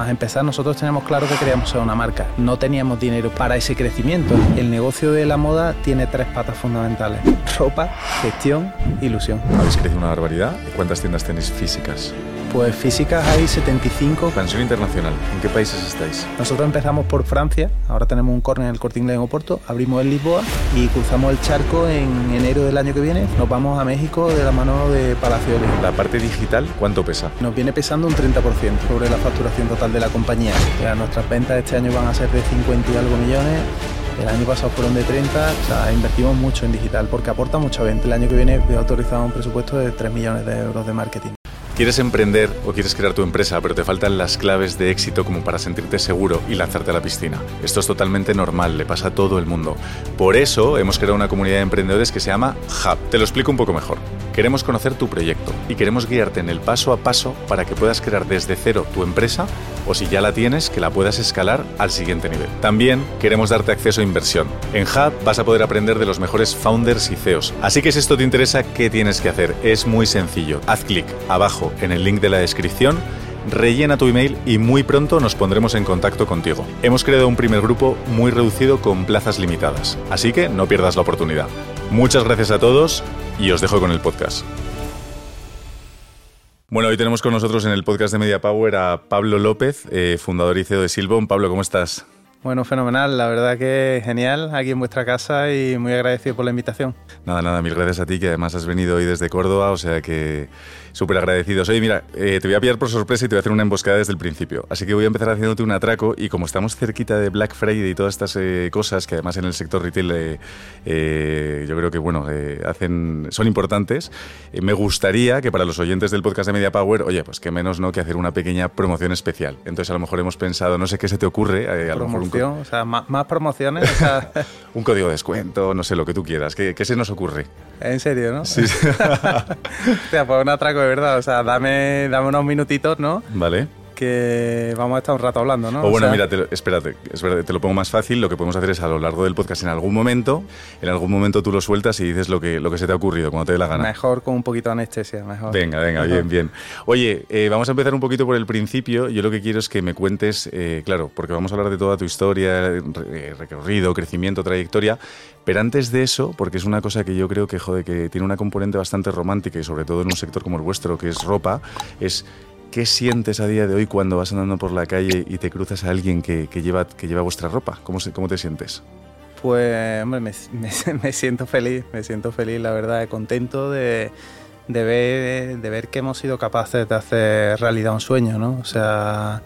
más empezar, nosotros teníamos claro que queríamos ser una marca. No teníamos dinero para ese crecimiento. El negocio de la moda tiene tres patas fundamentales. Ropa, gestión, ilusión. Habéis crecido una barbaridad. ¿Cuántas tiendas tenéis físicas? Pues físicas hay 75. Expansión internacional. ¿En qué países estáis? Nosotros empezamos por Francia, ahora tenemos un corner en el Corte Inglés en Oporto, abrimos en Lisboa y cruzamos el charco en enero del año que viene. Nos vamos a México de la mano de Palacio de La parte digital, ¿cuánto pesa? Nos viene pesando un 30% sobre la facturación total de la compañía. Ya nuestras ventas este año van a ser de 50 y algo millones. El año pasado fueron de 30, o sea, invertimos mucho en digital porque aporta mucha venta. El año que viene he autorizado un presupuesto de 3 millones de euros de marketing. Quieres emprender o quieres crear tu empresa, pero te faltan las claves de éxito como para sentirte seguro y lanzarte a la piscina. Esto es totalmente normal, le pasa a todo el mundo. Por eso hemos creado una comunidad de emprendedores que se llama Hub. Te lo explico un poco mejor. Queremos conocer tu proyecto y queremos guiarte en el paso a paso para que puedas crear desde cero tu empresa o si ya la tienes, que la puedas escalar al siguiente nivel. También queremos darte acceso a inversión. En Hub vas a poder aprender de los mejores founders y CEOs. Así que si esto te interesa, ¿qué tienes que hacer? Es muy sencillo. Haz clic abajo en el link de la descripción, rellena tu email y muy pronto nos pondremos en contacto contigo. Hemos creado un primer grupo muy reducido con plazas limitadas, así que no pierdas la oportunidad. Muchas gracias a todos y os dejo con el podcast. Bueno, hoy tenemos con nosotros en el podcast de Media Power a Pablo López, eh, fundador y CEO de Silbon. Pablo, ¿cómo estás? Bueno, fenomenal, la verdad que genial aquí en vuestra casa y muy agradecido por la invitación. Nada, nada, mil gracias a ti que además has venido hoy desde Córdoba, o sea que súper agradecidos. Oye, mira, eh, te voy a pillar por sorpresa y te voy a hacer una emboscada desde el principio. Así que voy a empezar haciéndote un atraco y como estamos cerquita de Black Friday y todas estas eh, cosas que además en el sector retail eh, yo creo que bueno hacen son importantes, me gustaría que para los oyentes del podcast de Media Power, oye, pues que menos no que hacer una pequeña promoción especial. Entonces a lo mejor hemos pensado, no sé qué se te ocurre, a lo mejor un... o sea, más, promociones, un código de descuento, no sé lo que tú quieras. ¿Qué, qué se nos ocurre? En serio, ¿no? Sí. Hostia, pues un atraco de verdad. O sea, dame, dame unos minutitos, ¿no? Vale que vamos a estar un rato hablando, ¿no? O bueno, mira, espérate, es verdad, te lo pongo más fácil. Lo que podemos hacer es a lo largo del podcast, en algún momento, en algún momento tú lo sueltas y dices lo que, lo que se te ha ocurrido, cuando te dé la gana. Mejor con un poquito de anestesia, mejor. Venga, venga, bien, bien. Oye, eh, vamos a empezar un poquito por el principio. Yo lo que quiero es que me cuentes, eh, claro, porque vamos a hablar de toda tu historia, eh, recorrido, crecimiento, trayectoria. Pero antes de eso, porque es una cosa que yo creo que, jode, que tiene una componente bastante romántica y sobre todo en un sector como el vuestro, que es ropa, es ¿Qué sientes a día de hoy cuando vas andando por la calle y te cruzas a alguien que, lleva, que lleva vuestra ropa? ¿Cómo, cómo te sientes? Pues, hombre, me, siento feliz, me siento feliz, la verdad, contento de, de, ver, de ver que hemos sido capaces de hacer realidad un sueño, ¿no? O sea,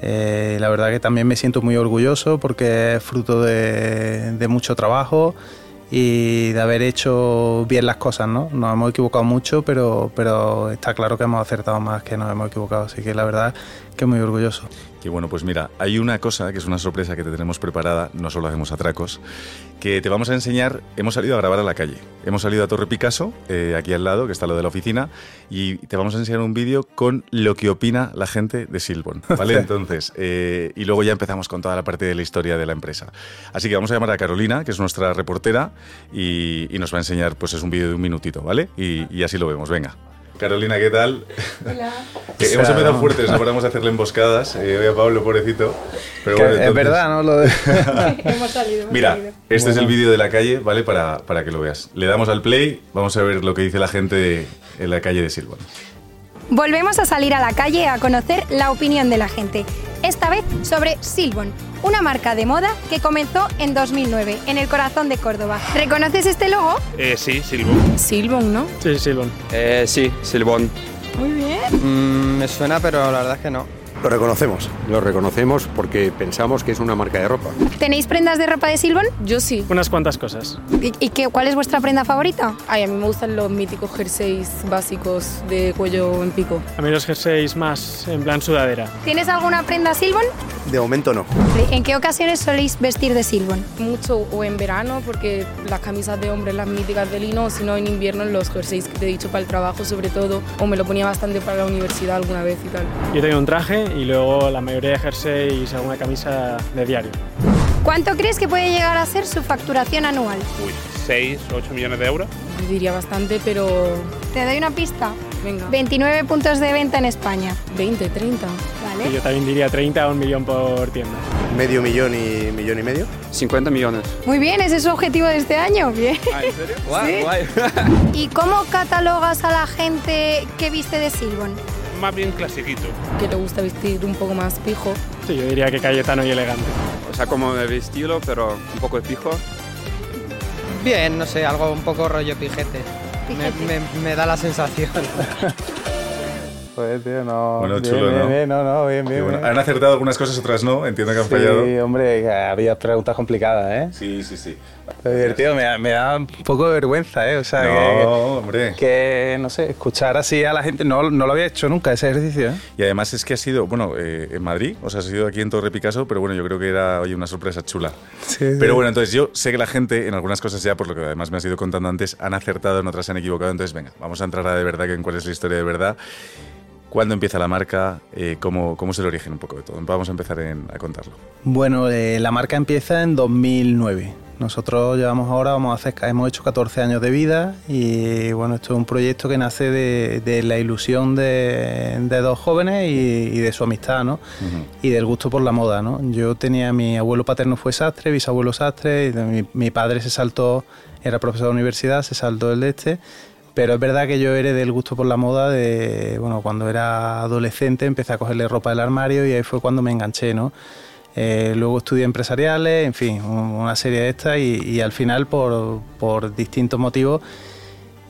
eh, la verdad que también me siento muy orgulloso porque es fruto de mucho trabajo y de haber hecho bien las cosas, ¿no? Nos hemos equivocado mucho, pero, pero está claro que hemos acertado más que nos hemos equivocado, así que la verdad que muy orgulloso. Y bueno, pues mira, hay una cosa que es una sorpresa que te tenemos preparada, no solo hacemos atracos, que te vamos a enseñar, hemos salido a grabar a la calle, hemos salido a Torre Picasso, eh, aquí al lado, que está lo de la oficina, y te vamos a enseñar un vídeo con lo que opina la gente de Silbon, ¿vale? Entonces, eh, y luego ya empezamos con toda la parte de la historia de la empresa. Así que vamos a llamar a Carolina, que es nuestra reportera, y, nos va a enseñar, pues es un vídeo de un minutito, ¿vale? y así lo vemos, venga. Carolina, ¿qué tal? Hola. hemos empezado fuertes, no paramos a hacerle emboscadas. Eh, a Pablo, pobrecito. Pero es verdad, ¿no? Lo hemos salido. Mira, este es el vídeo de la calle, ¿vale? Para, para que lo veas. Le damos al play, vamos a ver lo que dice la gente en la calle de Silvan. Volvemos a salir a la calle a conocer la opinión de la gente, esta vez sobre Silbon, una marca de moda que comenzó en 2009 en el corazón de Córdoba. ¿Reconoces este logo? Eh, sí, Silbon. Silbon, ¿no? Sí, Silbon. Eh, sí, Silbon. Muy bien. Mm, me suena, pero la verdad es que no. Lo reconocemos, lo reconocemos porque pensamos que es una marca de ropa. ¿Tenéis prendas de ropa de Silbon? Yo sí. Unas cuantas cosas. ¿Y, qué, cuál es vuestra prenda favorita? Ay, a mí me gustan los míticos jerseys básicos de cuello en pico. A mí los jerseys más en plan sudadera. ¿Tienes alguna prenda Silbon? De momento no. ¿En qué ocasiones soléis vestir de Silbon? Mucho o en verano, porque las camisas de hombre, las míticas de lino, o si no en invierno los jerseys que te he dicho para el trabajo sobre todo, o me lo ponía bastante para la universidad alguna vez y tal. Yo tengo un traje y luego la mayoría de jerseys y alguna camisa de diario. ¿Cuánto crees que puede llegar a ser su facturación anual? Uy, 6, 8 millones de euros. diría bastante, pero... ¿Te doy una pista? Venga. 29 puntos de venta en España. 20, 30. Vale. Vale. yo también diría 30 o un millón por tienda. Medio millón y millón y medio. 50 millones. Muy bien, ese es su objetivo de este año. Bien. Ah, ¿en serio? Guay, Sí. guay. ¿Y cómo catalogas a la gente que viste de Silbon? Más bien clasiquito. Que le gusta vestir un poco más pijo. Sí, yo diría que Cayetano y elegante. O sea, como de estilo, pero un poco de pijo. Bien, no sé, algo un poco rollo pijete. Me, Pijete. me- me da la sensación. Pues, tío, no. Bueno, bien, chulo, bien, ¿no? bien, no, no, bien, bien. bueno. bien. Han acertado algunas cosas, otras no. Entiendo que han fallado. Sí, hombre, había preguntas complicadas, ¿eh? Sí, sí, sí. Pero divertido, me, da- me da un poco de vergüenza, ¿eh? O sea, No, que, hombre. que, no sé, escuchar así a la gente, no, no lo había hecho nunca ese ejercicio, ¿eh? Y además es que ha sido, bueno, eh, en Madrid, o sea, ha sido aquí en Torre Picasso, pero bueno, yo creo que era, oye, una sorpresa chula. Sí, sí. Pero bueno, entonces yo sé que la gente en algunas cosas ya, por lo que además me has ido contando antes, han acertado, en otras se han equivocado. Entonces, venga, vamos a entrar a de verdad que en cuál es la historia de verdad. ¿Cuándo empieza la marca? Eh, cómo, ¿Cómo es el origen un poco de todo? Vamos a empezar en- a contarlo. Bueno, eh, la marca empieza en 2009. Nosotros llevamos ahora, vamos a hacer, hemos hecho 14 años de vida y bueno, esto es un proyecto que nace de, de la ilusión de, de dos jóvenes y, y de su amistad, ¿no? Y del gusto por la moda, ¿no? Yo tenía, mi abuelo paterno fue sastre, bisabuelo sastre, y mi, mi padre se saltó, era profesor de universidad, se saltó el de este. Pero es verdad que yo heredé del gusto por la moda de, bueno, cuando era adolescente empecé a cogerle ropa del armario y ahí fue cuando me enganché, ¿no? Eh, luego estudié empresariales, en fin, un- una serie de estas y, y al final por, por distintos motivos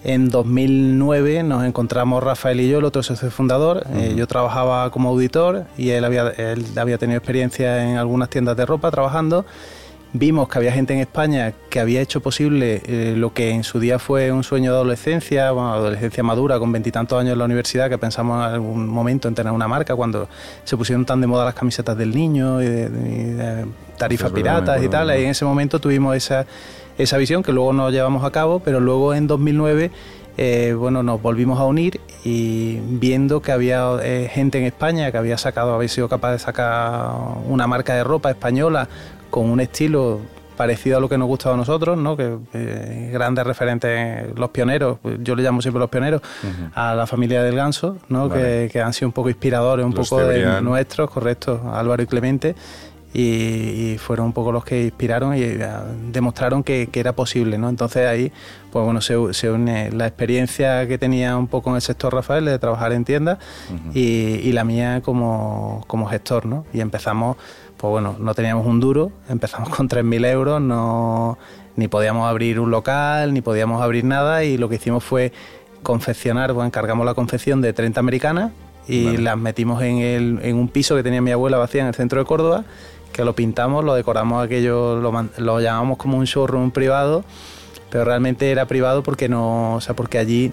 en 2009 nos encontramos Rafael y yo, el otro socio fundador. Eh, yo trabajaba como auditor y él había, él había tenido experiencia en algunas tiendas de ropa trabajando. Vimos que había gente en España que había hecho posible eh, lo que en su día fue un sueño de adolescencia, bueno, adolescencia madura, con veintitantos años en la universidad, que pensamos en algún momento en tener una marca, cuando se pusieron tan de moda las camisetas del niño y de, y de tarifas piratas y tal. Y en ese momento tuvimos esa, esa visión que luego nos llevamos a cabo, pero luego en 2009 eh, bueno, nos volvimos a unir y viendo que había eh, gente en España que había sacado, había sido capaz de sacar una marca de ropa española con un estilo parecido a lo que nos gustaba a nosotros, ¿no? que eh, grandes referentes, los pioneros, pues yo le llamo siempre los pioneros, a la familia del Ganso, ¿no? Vale. que, que han sido un poco inspiradores, un Los poco de nuestros, correcto, Álvaro y Clemente, y, y fueron un poco los que inspiraron y eh, demostraron que, que era posible, ¿no? Entonces ahí, pues bueno, se, se une la experiencia que tenía un poco en el sector Rafael de trabajar en tiendas y, y la mía como, como gestor, ¿no? Y empezamos, pues bueno, no teníamos un duro, empezamos con 3.000 euros, no, ni podíamos abrir un local, ni podíamos abrir nada y lo que hicimos fue confeccionar, pues encargamos la confección de 30 americanas y Vale. las metimos en, el, en un piso que tenía mi abuela vacía en el centro de Córdoba, que lo pintamos, lo decoramos aquello, lo, lo llamamos como un showroom privado, pero realmente era privado porque no, o sea, porque allí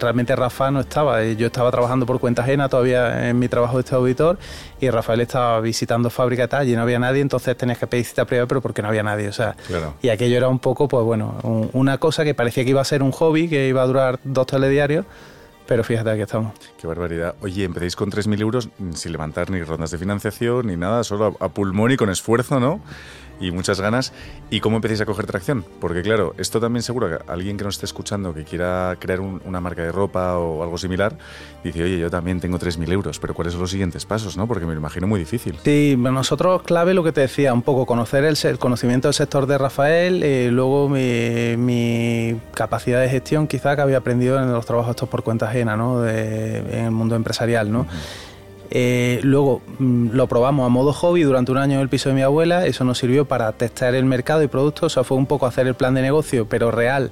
realmente Rafa no estaba. Eh, Yo estaba trabajando por cuenta ajena todavía en mi trabajo de este auditor y Rafael estaba visitando fábrica y tal, y no había nadie, entonces tenías que pedir cita privada, pero porque no había nadie, o sea, Claro. y aquello era un poco, pues bueno, un- una cosa que parecía que iba a ser un hobby, que iba a durar dos telediarios, pero fíjate, aquí estamos. Qué barbaridad. Oye, empecéis con 3.000 euros sin levantar ni rondas de financiación ni nada, solo a, a pulmón y con esfuerzo, ¿no? Y muchas ganas. ¿Y cómo empecéis a coger tracción? Porque claro, esto también seguro que alguien que nos esté escuchando que quiera crear un- una marca de ropa o algo similar, dice, oye, yo también tengo 3.000 euros, pero ¿cuáles son los siguientes pasos, no? Porque me lo imagino muy difícil. Sí, nosotros clave lo que te decía, un poco conocer el, el conocimiento del sector de Rafael, eh, luego mi, mi capacidad de gestión quizá que había aprendido en los trabajos estos por cuenta ajena, ¿no? De- en el mundo empresarial, ¿no? Eh, luego mm, lo probamos a modo hobby durante un año en el piso de mi abuela, eso nos sirvió para testar el mercado y productos, o sea, fue un poco hacer el plan de negocio, pero real,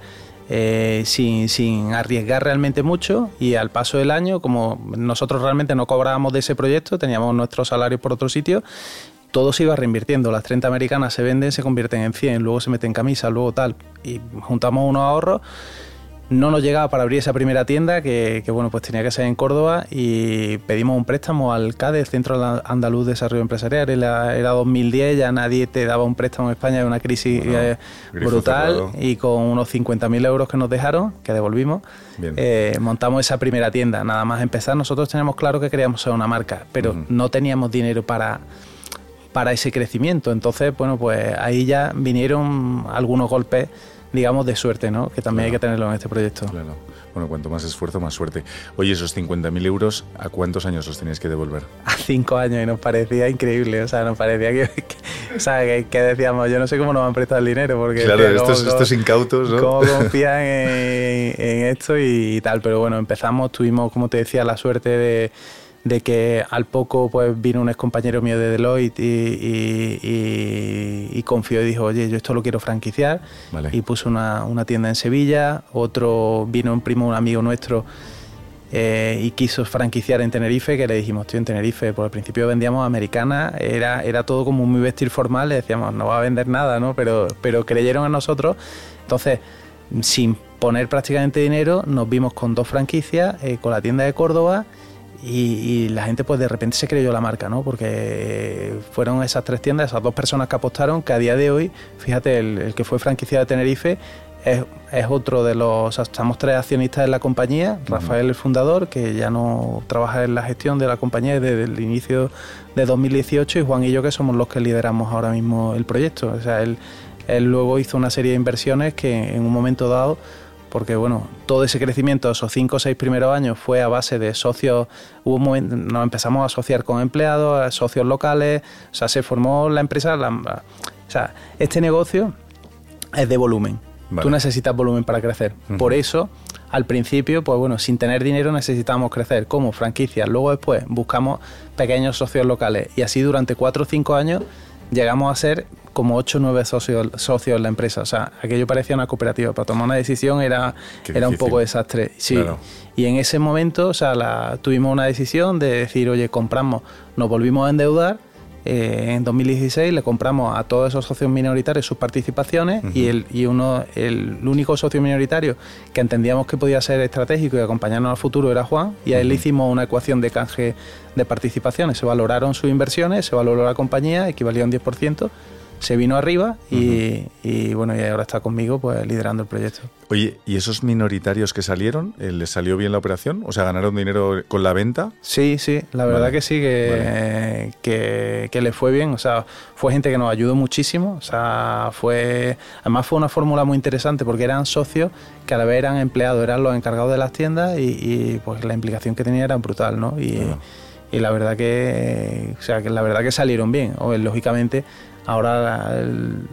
eh, sin, sin arriesgar realmente mucho y al paso del año, como nosotros realmente no cobrábamos de ese proyecto, teníamos nuestros salarios por otro sitio, todo se iba reinvirtiendo. Las 30 americanas se venden, se convierten en 100, luego se meten camisas, luego tal. Y juntamos unos ahorros. No nos llegaba para abrir esa primera tienda, que, que, bueno, pues tenía que ser en Córdoba, y pedimos un préstamo al CADE, el Centro Andaluz de Desarrollo Empresarial. Era, era 2010, ya nadie te daba un préstamo en España, una crisis Bueno, eh, brutal, cerrado. y con unos 50.000 euros que nos dejaron, que devolvimos, eh, montamos esa primera tienda. Nada más empezar, nosotros teníamos claro que queríamos ser una marca, pero no teníamos dinero para para ese crecimiento. Entonces, bueno, pues ahí ya vinieron algunos golpes digamos, de suerte, ¿no? Que también hay que tenerlo en este proyecto. Claro. Bueno, cuanto más esfuerzo, más suerte. Oye, esos 50.000 euros, ¿a cuántos años los tenéis que devolver? A cinco años y nos parecía increíble, o sea, nos parecía que, que o sea, que, que, decíamos, yo no sé cómo nos han prestado el dinero, porque... Claro, estos, cómo, estos, incautos, ¿no? Cómo confían en, en, esto y tal, pero bueno, empezamos, tuvimos, como te decía, la suerte de de que al poco pues vino un ex compañero mío de Deloitte y, y, y, y, confió y dijo, oye, yo esto lo quiero franquiciar vale. y puso una, una, tienda en Sevilla, otro vino un primo, un amigo nuestro eh, y quiso franquiciar en Tenerife, que le dijimos, tío, en Tenerife, pues al principio vendíamos americana, era, era todo como muy vestir formal, le decíamos, no va a vender nada, ¿no? Pero, pero creyeron en nosotros, entonces, sin poner prácticamente dinero, nos vimos con dos franquicias, eh, con la tienda de Córdoba, y, y, la gente pues de repente se creyó la marca, ¿no? Porque fueron esas tres tiendas, esas dos personas que apostaron, que a día de hoy, fíjate, el, el que fue franquiciado de Tenerife es, es, otro de los, estamos tres accionistas en la compañía, Rafael el fundador, que ya no trabaja en la gestión de la compañía desde el inicio de 2018 y Juan y yo que somos los que lideramos ahora mismo el proyecto. O sea, él, él luego hizo una serie de inversiones que en un momento dado porque bueno, todo ese crecimiento, esos cinco o seis primeros años, fue a base de socios, hubo un momento, nos empezamos a asociar con empleados, socios locales, o sea, se formó la empresa, la, o sea, este negocio es de volumen. Vale. Tú necesitas volumen para crecer. Uh -huh. Por eso, al principio, pues bueno, sin tener dinero necesitamos crecer como franquicia. Luego después buscamos pequeños socios locales y así durante cuatro o cinco años llegamos a ser como 8 o 9 socios, socios en la empresa. O sea, aquello parecía una cooperativa. Para tomar una decisión era, era un poco desastre. Sí. Claro. Y en ese momento, o sea, la, tuvimos una decisión de decir, oye, compramos, nos volvimos a endeudar. Eh, en 2016 le compramos a todos esos socios minoritarios sus participaciones uh -huh. y, el, y uno, el, único socio minoritario que entendíamos que podía ser estratégico y acompañarnos al futuro era Juan y a él uh -huh. le hicimos una ecuación de canje de participaciones. Se valoraron sus inversiones, se valoró la compañía, equivalía a un 10% se vino arriba y, uh -huh. y, bueno, y ahora está conmigo pues liderando el proyecto. Oye, ¿y esos minoritarios que salieron, eh, les salió bien la operación? O sea, ¿ganaron dinero con la venta? Sí, sí, la verdad vale. que sí, que, vale. que, que, le fue bien. O sea, fue gente que nos ayudó muchísimo. O sea, fue. Además, fue una fórmula muy interesante porque eran socios que a la vez eran empleados, eran los encargados de las tiendas y, y pues la implicación que tenía era brutal, ¿no? Y, uh -huh. y la verdad que. O sea, que la verdad que salieron bien. O, lógicamente ahora,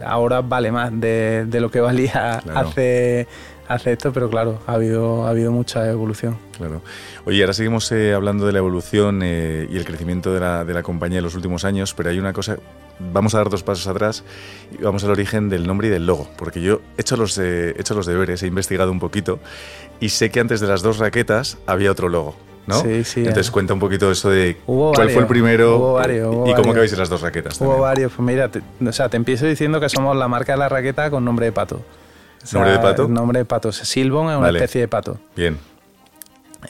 ahora vale más de, de lo que valía claro. hace, hace esto, pero claro, ha habido, ha habido mucha evolución. Claro. Oye, ahora seguimos eh, hablando de la evolución eh, y el crecimiento de la, de la compañía en los últimos años, pero hay una cosa, vamos a dar dos pasos atrás y vamos al origen del nombre y del logo, porque yo he hecho los, eh, he hecho los deberes, he investigado un poquito y sé que antes de las dos raquetas había otro logo. ¿No? Sí, sí. Entonces eh. cuenta un poquito eso de hubo cuál varios, fue el primero hubo varios, hubo y cómo acabáis en las dos raquetas. Hubo también. varios. Pues mira, te, o sea, te empiezo diciendo que somos la marca de la raqueta con nombre de pato. O sea, ¿Nombre de pato? Nombre de pato. Silbon es una Vale. especie de pato. Bien.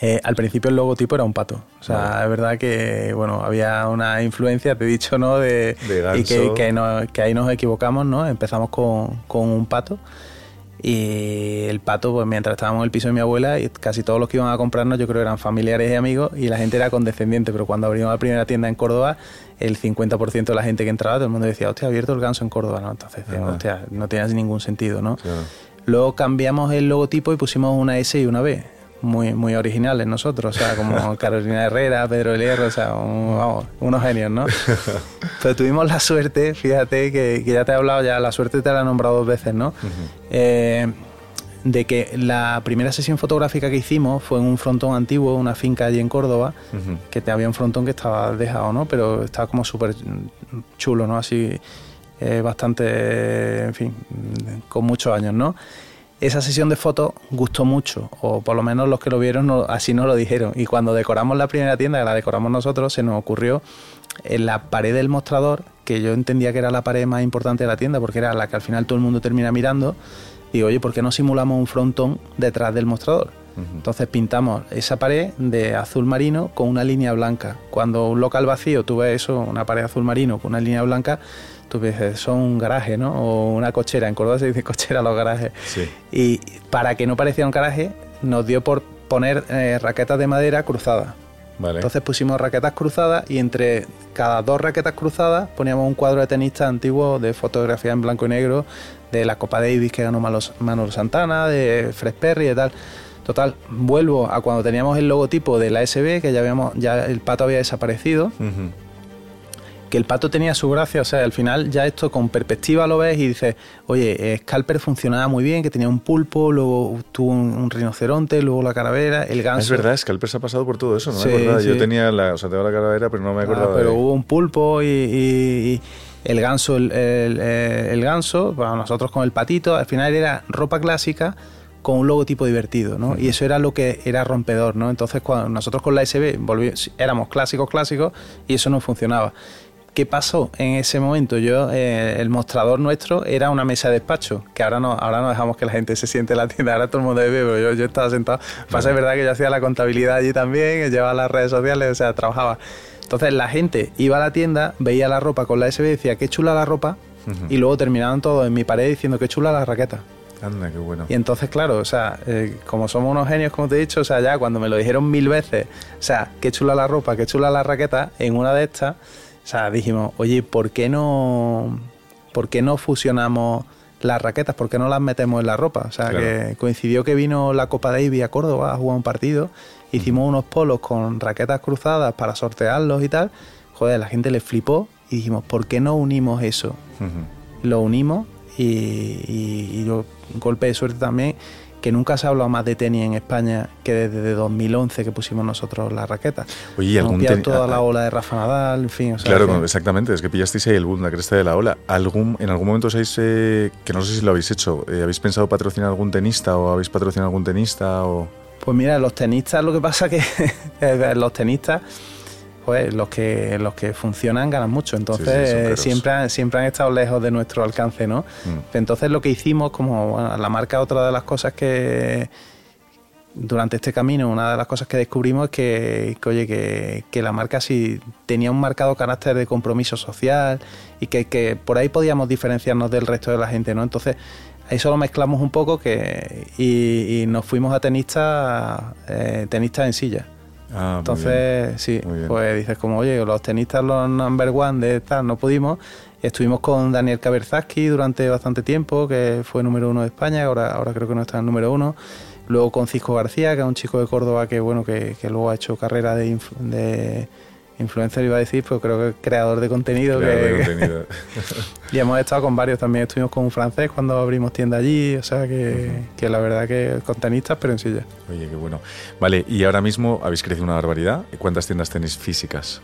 Eh, al principio el logotipo era un pato. O sea, Vale. es verdad que bueno, había una influencia, te he dicho, ¿no? De, De y que, que, no- que ahí nos equivocamos, ¿no? Empezamos con, con un pato. Y el pato, pues mientras estábamos en el piso de mi abuela, y casi todos los que iban a comprarnos, yo creo eran familiares y amigos, y la gente era condescendiente. Pero cuando abrimos la primera tienda en Córdoba, el 50% de la gente que entraba, todo el mundo decía, hostia, ha abierto el ganso en Córdoba, ¿no? Entonces decíamos, hostia, no tiene ningún sentido, ¿no? Claro. Luego cambiamos el logotipo y pusimos una S y una B. Muy, muy originales nosotros, o sea, como Carolina Herrera, Pedro Hierro, o sea, un- vamos, unos genios, ¿no? Pero tuvimos la suerte, fíjate, que, que ya te he hablado, ya la suerte te la he nombrado dos veces, ¿no? Eh, de que la primera sesión fotográfica que hicimos fue en un frontón antiguo, una finca allí en Córdoba, Ujú. que te había un frontón que estaba dejado, ¿no? Pero estaba como súper chulo, ¿no? Así, eh, bastante, en fin, con muchos años, ¿no? Esa sesión de fotos gustó mucho, o por lo menos los que lo vieron así nos lo dijeron. Y cuando decoramos la primera tienda, que la decoramos nosotros, se nos ocurrió en la pared del mostrador, que yo entendía que era la pared más importante de la tienda, porque era la que al final todo el mundo termina mirando, digo, oye, ¿por qué no simulamos un frontón detrás del mostrador? Entonces pintamos esa pared de azul marino con una línea blanca. Cuando un local vacío tú ves eso, una pared azul marino con una línea blanca, tú ves, eso es un garaje, ¿no? O una cochera. En Córdoba se dice cochera a los garajes. Sí. Y para que no pareciera un garaje, nos dio por poner eh, raquetas de madera cruzadas. Vale. Entonces pusimos raquetas cruzadas y entre cada dos raquetas cruzadas poníamos un cuadro de tenista antiguo de fotografía en blanco y negro de la Copa Davis que ganó Manolo Santana, de Fred Perry y tal. Total, vuelvo a cuando teníamos el logotipo de la SB, que ya habíamos, ya el pato había desaparecido, que el pato tenía su gracia, o sea, al final ya esto con perspectiva lo ves y dices, oye, eh, Scalper funcionaba muy bien, que tenía un pulpo, luego tuvo un, un rinoceronte, luego la calavera, el ganso. Es verdad, Scalpers ha pasado por todo eso, no Sí, me acordaba. Yo tenía la, o sea, tengo la calavera, pero no me Ah, acordaba pero de... hubo un pulpo y, y- y el ganso, el, el- el- el ganso, bueno, nosotros con el patito, al final era ropa clásica con un logotipo divertido, ¿no? Y eso era lo que era rompedor, ¿no? Entonces cuando nosotros con la SB volví- éramos clásicos, clásicos y eso no funcionaba. ¿Qué pasó en ese momento? Yo, eh, el mostrador nuestro era una mesa de despacho, que ahora no, ahora no dejamos que la gente se siente en la tienda, ahora todo el mundo bebe, pero yo, yo estaba sentado. Pasa es verdad que yo hacía la contabilidad allí también, llevaba las redes sociales, o sea, trabajaba. Entonces la gente iba a la tienda, veía la ropa con la SB, decía, qué chula la ropa, y luego terminaban todos en mi pared diciendo, qué chula la raqueta. Anda, qué bueno. Y entonces, claro, o sea, eh, como somos unos genios, como te he dicho, o sea, ya cuando me lo dijeron mil veces, o sea, qué chula la ropa, qué chula la raqueta, en una de estas, o sea, dijimos, oye, ¿por qué no, por qué no fusionamos las raquetas? ¿Por qué no las metemos en la ropa? O sea, Claro. que coincidió que vino la Copa Davis a Córdoba a jugar un partido, hicimos unos polos con raquetas cruzadas para sortearlos y tal. Joder, la gente le flipó y dijimos, ¿por qué no unimos eso? Lo unimos y, y- y yo, un golpe de suerte también que nunca se ha hablado más de tenis en España que desde 2011 que pusimos nosotros la raqueta. Oye, ¿y algún pillado teni- toda la ola de Rafa Nadal, en fin. o sea, Claro, que- exactamente, es que pillasteis ahí el boom, la cresta de la ola. ¿Algún, ¿En algún momento os habéis, eh, que no sé si lo habéis hecho, eh, habéis pensado patrocinar algún tenista o habéis patrocinado algún tenista o...? Pues mira, los tenistas, lo que pasa que los tenistas, pues los que los que funcionan ganan mucho. Entonces Sí, sí, siempre, han- siempre han estado lejos de nuestro alcance, ¿no? Mm. Entonces lo que hicimos, como bueno, la marca, otra de las cosas que durante este camino, una de las cosas que descubrimos es que, que, oye, que, que la marca sí tenía un marcado carácter de compromiso social y que, que por ahí podíamos diferenciarnos del resto de la gente, ¿no? Entonces ahí solo mezclamos un poco que y, y nos fuimos a tenistas eh, tenistas en silla. Ah, Entonces, sí, pues dices como, oye, los tenistas, los number one de tal, no pudimos. Estuvimos con Daniel Kaberzaski durante bastante tiempo, que fue número uno de España, ahora, ahora creo que no está en número uno. Luego con Cisco García, que es un chico de Córdoba que, bueno, que, que luego ha hecho carrera de, inf- de influencer, iba a decir, pero creo que creador de contenido. Creador que, de contenido. y hemos estado con varios también. Estuvimos con un francés cuando abrimos tienda allí, o sea que, que la verdad que con tenistas, pero en silla. Oye, qué bueno. Vale, y ahora mismo habéis crecido una barbaridad. ¿Cuántas tiendas tenéis físicas?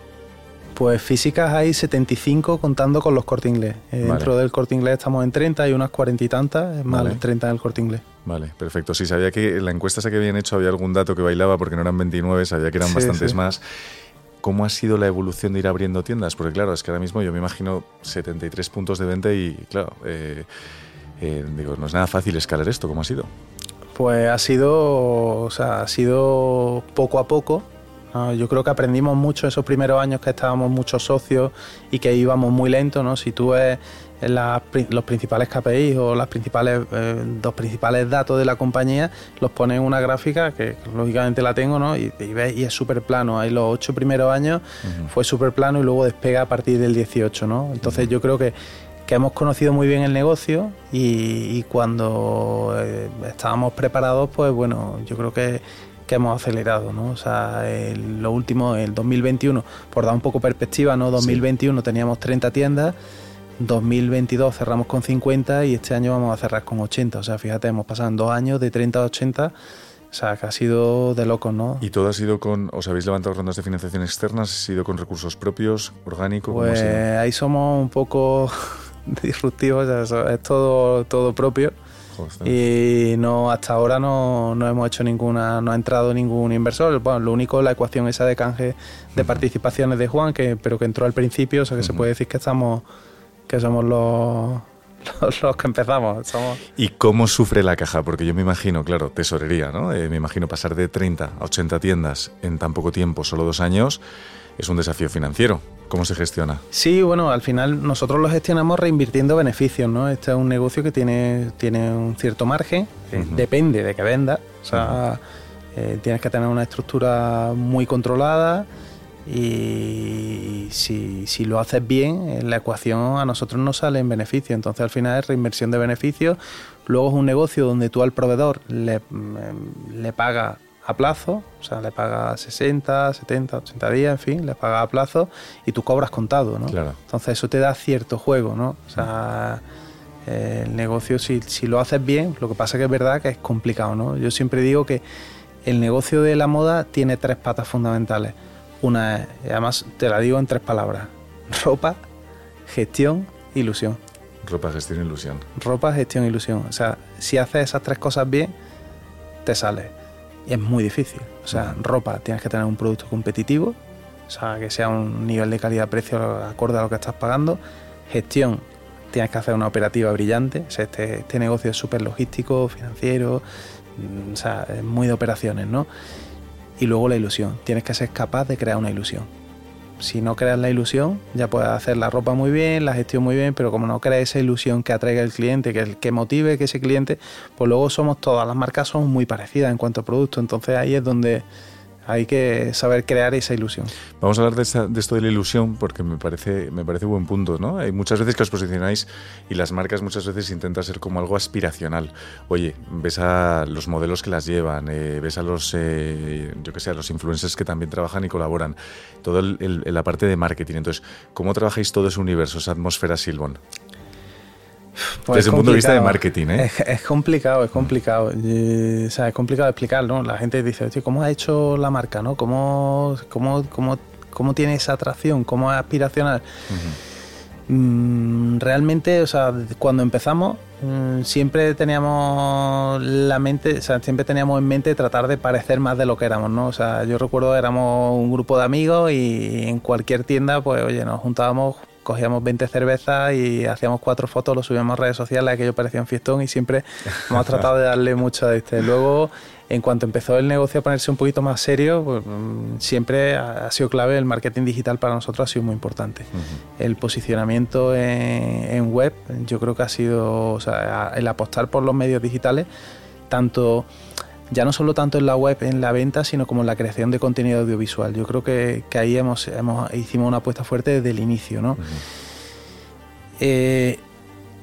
Pues físicas hay 75 contando con los corte inglés. Eh, Vale. Dentro del corte inglés estamos en 30 y unas 40 y tantas, es más Vale. 30 en el corte inglés. Vale, perfecto. Sí, sabía que en la encuesta esa que habían hecho había algún dato que bailaba porque no eran 29, sabía que eran Sí, bastantes sí. más. ¿Cómo ha sido la evolución de ir abriendo tiendas? Porque claro, es que ahora mismo yo me imagino 73 puntos de venta y claro, eh, eh, digo, no es nada fácil escalar esto. ¿Cómo ha sido? Pues ha sido, o sea, ha sido poco a poco. Yo creo que aprendimos mucho esos primeros años que estábamos muchos socios y que íbamos muy lento, ¿no? Si tú ves pri- los principales KPIs o las principales, eh, los principales datos de la compañía, los pones en una gráfica que lógicamente la tengo, ¿no? Y, y ves, y es súper plano. Ahí los ocho primeros años fue súper plano y luego despega a partir del 18, ¿no? Entonces yo creo que, que hemos conocido muy bien el negocio y, y cuando eh, estábamos preparados, pues bueno, yo creo que, que hemos acelerado, ¿no? O sea, el- lo último, el 2021, por dar un poco perspectiva, ¿no? 2021 teníamos 30 tiendas, 2022 cerramos con 50 y este año vamos a cerrar con 80. O sea, fíjate, hemos pasado en dos años de 30 a 80. O sea, que ha sido de locos, ¿no? ¿Y todo ha sido con, os habéis levantado rondas de financiación externas? ¿Ha sido con recursos propios, orgánico? ¿Cómo ha Pues ahí somos un poco disruptivos, o sea, eso es todo, todo propio. Joder. Y no hasta ahora no, no hemos hecho ninguna, no ha entrado ningún inversor. Bueno, lo único la ecuación esa de canje de participaciones de Juan, que, pero que entró al principio, o sea que se puede decir que estamos, que somos los, los, los que empezamos. Somos, ¿Y cómo sufre la caja? Porque yo me imagino, claro, tesorería, ¿no? Eh, me imagino pasar de 30 a 80 tiendas en tan poco tiempo, solo dos años, es un desafío financiero. ¿Cómo se gestiona? Sí, bueno, al final nosotros lo gestionamos reinvirtiendo beneficios, ¿no? Este es un negocio que tiene, tiene un cierto margen, eh, depende de que vendas, o sea, eh, tienes que tener una estructura muy controlada, y si, si, lo haces bien, en la ecuación a nosotros nos sale en beneficio. Entonces al final es reinversión de beneficios. Luego es un negocio donde tú al proveedor le, mm, le pagas a plazo, o sea, le pagas 60, 70, 80 días, en fin, le pagas a plazo y tú cobras contado, ¿no? Claro. Entonces eso te da cierto juego, ¿no? O sea, el negocio, si, si lo haces bien, lo que pasa que es verdad que es complicado, ¿no? Yo siempre digo que el negocio de la moda tiene tres patas fundamentales. Una además te la digo en tres palabras, ropa, gestión, ilusión. Ropa, gestión, ilusión. Ropa, gestión, ilusión. O sea, si haces esas tres cosas bien, te sale. Y es muy difícil. O sea, ropa, tienes que tener un producto competitivo, o sea, que sea un nivel de calidad-precio acorde a lo que estás pagando. Gestión, tienes que hacer una operativa brillante. O sea, este, este negocio es súper logístico, financiero, o sea, es muy de operaciones, ¿no? Y luego la ilusión. Tienes que ser capaz de crear una ilusión. Si no creas la ilusión, ya puedes hacer la ropa muy bien, la gestión muy bien, pero como no creas esa ilusión que atraiga al cliente, que, que motive que ese cliente, pues luego somos todas las marcas son muy parecidas en cuanto a producto. Entonces ahí es donde hay que saber crear esa ilusión. Vamos a hablar de, esta, de, esto de la ilusión porque me parece, me parece buen punto, ¿no? Hay muchas veces que os posicionáis y las marcas muchas veces intentan ser como algo aspiracional. Oye, ves a los modelos que las llevan, eh, ves a los, eh, yo que sé, a los influencers que también trabajan y colaboran, el, la parte de marketing. Entonces, ¿cómo trabajáis todo ese universo, esa atmósfera Silbon? Pues Desde el punto de vista de marketing, ¿eh? Es, es complicado, es complicado. O sea, es complicado explicar, ¿no? La gente dice, Oye, ¿cómo ha hecho la marca, no? ¿Cómo, cómo, cómo, cómo tiene esa atracción? ¿Cómo es aspiracional? Uh -huh. mm, realmente, o sea, cuando empezamos, mm, siempre teníamos la mente, o sea, siempre teníamos en mente tratar de parecer más de lo que éramos, ¿no? O sea, yo recuerdo éramos un grupo de amigos y en cualquier tienda, pues, oye, nos juntábamos cogíamos 20 cervezas y hacíamos cuatro fotos, lo subíamos a redes sociales, aquello parecía un fiestón y siempre hemos tratado de darle mucho a este. Luego, en cuanto empezó el negocio a ponerse un poquito más serio, pues, siempre ha sido clave el marketing digital para nosotros, ha sido muy importante. Uh -huh. El posicionamiento en, en, web, yo creo que ha sido, o sea, el apostar por los medios digitales, tanto ya no solo tanto en la web, en la venta, sino como en la creación de contenido audiovisual. Yo creo que, que ahí hemos, hemos, hicimos una apuesta fuerte desde el inicio. ¿no? Uh -huh. eh,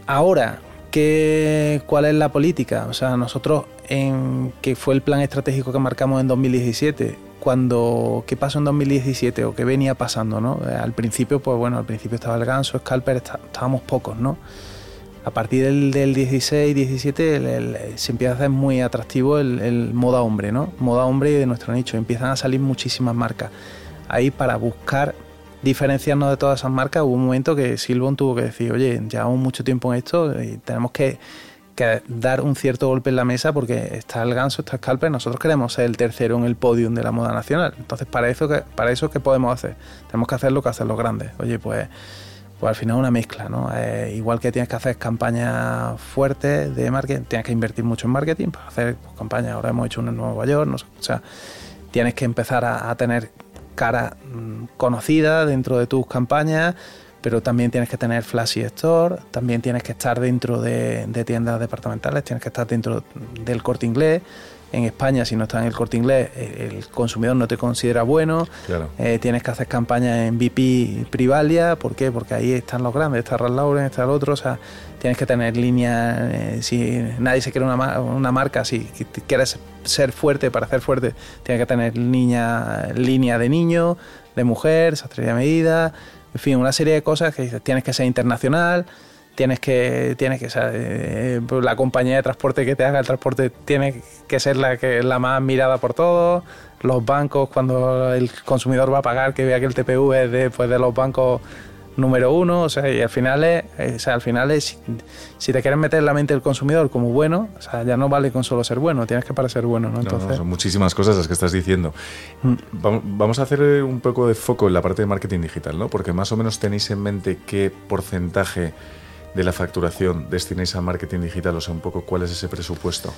ahora, ¿qué, ¿cuál es la política? O sea, nosotros, en, que fue el plan estratégico que marcamos en 2017, cuando qué pasó en 2017 o qué venía pasando, ¿no? Al principio, pues bueno, al principio estaba el ganso, Scalper, está, estábamos pocos, ¿no? A partir del, del 16, 17 el, el, se empieza a hacer muy atractivo el, el, moda hombre, ¿no? Moda hombre de nuestro nicho. Empiezan a salir muchísimas marcas. Ahí para buscar diferenciarnos de todas esas marcas hubo un momento que Silbon tuvo que decir, oye, llevamos mucho tiempo en esto y tenemos que, que dar un cierto golpe en la mesa porque está el ganso, está Scalper, nosotros queremos ser el tercero en el podium de la moda nacional. Entonces, para eso, para eso ¿qué podemos hacer? Tenemos que hacer lo que hacen los grandes. Oye, pues pues al final una mezcla, ¿no? Eh, igual que tienes que hacer campañas fuertes de marketing, tienes que invertir mucho en marketing para hacer pues, campañas. Ahora hemos hecho una en Nueva York, no sé, o sea, tienes que empezar a, tener cara mmm, conocida dentro de tus campañas, pero también tienes que tener flashy store, también tienes que estar dentro de, de tiendas departamentales, tienes que estar dentro del corte inglés en España, si no está en el corte inglés, el consumidor no te considera bueno. Claro. Eh, tienes que hacer campañas en BP Privalia. ¿Por qué? Porque ahí están los grandes, está Ralph Lauren, está el otro. O sea, tienes que tener líneas. Eh, si nadie se quiere una, una marca, si quieres ser fuerte para ser fuerte, tienes que tener línea, línea de niño, de mujer, sastrería medida. En fin, una serie de cosas que tienes que ser internacional tienes que tienes que eh, la compañía de transporte que te haga el transporte tiene que ser la que la más mirada por todos los bancos cuando el consumidor va a pagar que vea que el TPV de, pues, de los bancos número uno o sea y al final es, o sea, al final es si te quieres meter en la mente del consumidor como bueno o sea ya no vale con solo ser bueno tienes que parecer bueno no entonces no, no, son muchísimas cosas las que estás diciendo mm. vamos a hacer un poco de foco en la parte de marketing digital no porque más o menos tenéis en mente qué porcentaje de la facturación destinéis a marketing digital? O sea, un poco cuál es ese presupuesto.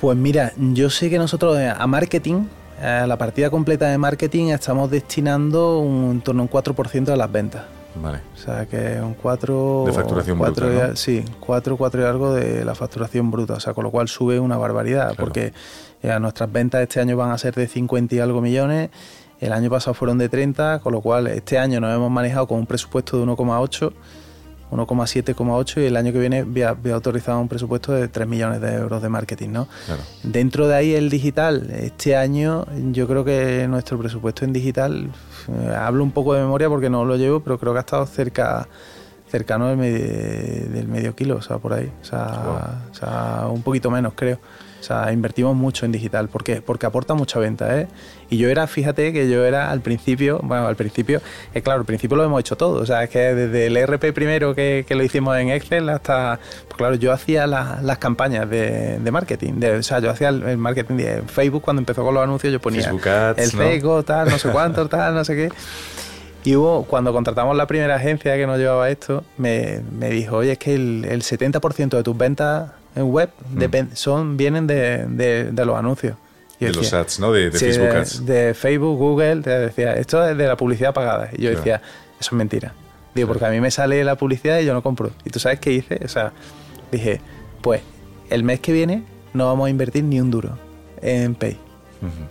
Pues mira, yo sé que nosotros a marketing, a la partida completa de marketing, estamos destinando un, en torno a un 4% de las ventas. Vale. O sea, que un 4... De facturación 4 bruta, ¿no? Sí, 4, 4 y algo de la facturación bruta. O sea, con lo cual sube una barbaridad, claro. porque ya, nuestras ventas este año van a ser de 50 y algo millones El año pasado fueron de 30, con lo cual este año nos hemos manejado con un presupuesto de 1,8, 1,7,8 y el año que viene voy a, voy a autorizar un presupuesto de 3 millones de euros de marketing, ¿no? Claro. Dentro de ahí el digital, este año yo creo que nuestro presupuesto en digital, eh, hablo un poco de memoria porque no lo llevo, pero creo que ha estado cerca cercano del, medi- del medio kilo, o sea, por ahí, o sea, o sea, un poquito menos creo. O sea, invertimos mucho en digital. ¿Por qué? Porque aporta mucha venta, ¿eh? Y yo era, fíjate que yo era al principio, bueno, al principio, es claro, al principio lo hemos hecho todo. O sea, es que desde el ERP primero que, que lo hicimos en Excel hasta, pues claro, yo hacía la- las campañas de, de marketing. de- o sea, yo hacía el, el marketing de Facebook cuando empezó con los anuncios, yo ponía Facebook Ads, el ¿no? Facebook, tal, no sé cuánto, tal, no sé qué. Y hubo, cuando contratamos la primera agencia que nos llevaba esto, me, me dijo, oye, es que el, el 70% de tus ventas en web Mm. son, vienen de, de- de los anuncios. Yo De los ads, ¿no? De, de sí, Facebook Ads. De, Facebook, Google, te decía, esto es de la publicidad pagada. Y yo Claro. decía, eso es mentira. Digo, porque a mí me sale la publicidad y yo no compro. ¿Y tú sabes qué hice? O sea, dije, pues el mes que viene no vamos a invertir ni un duro en Pay.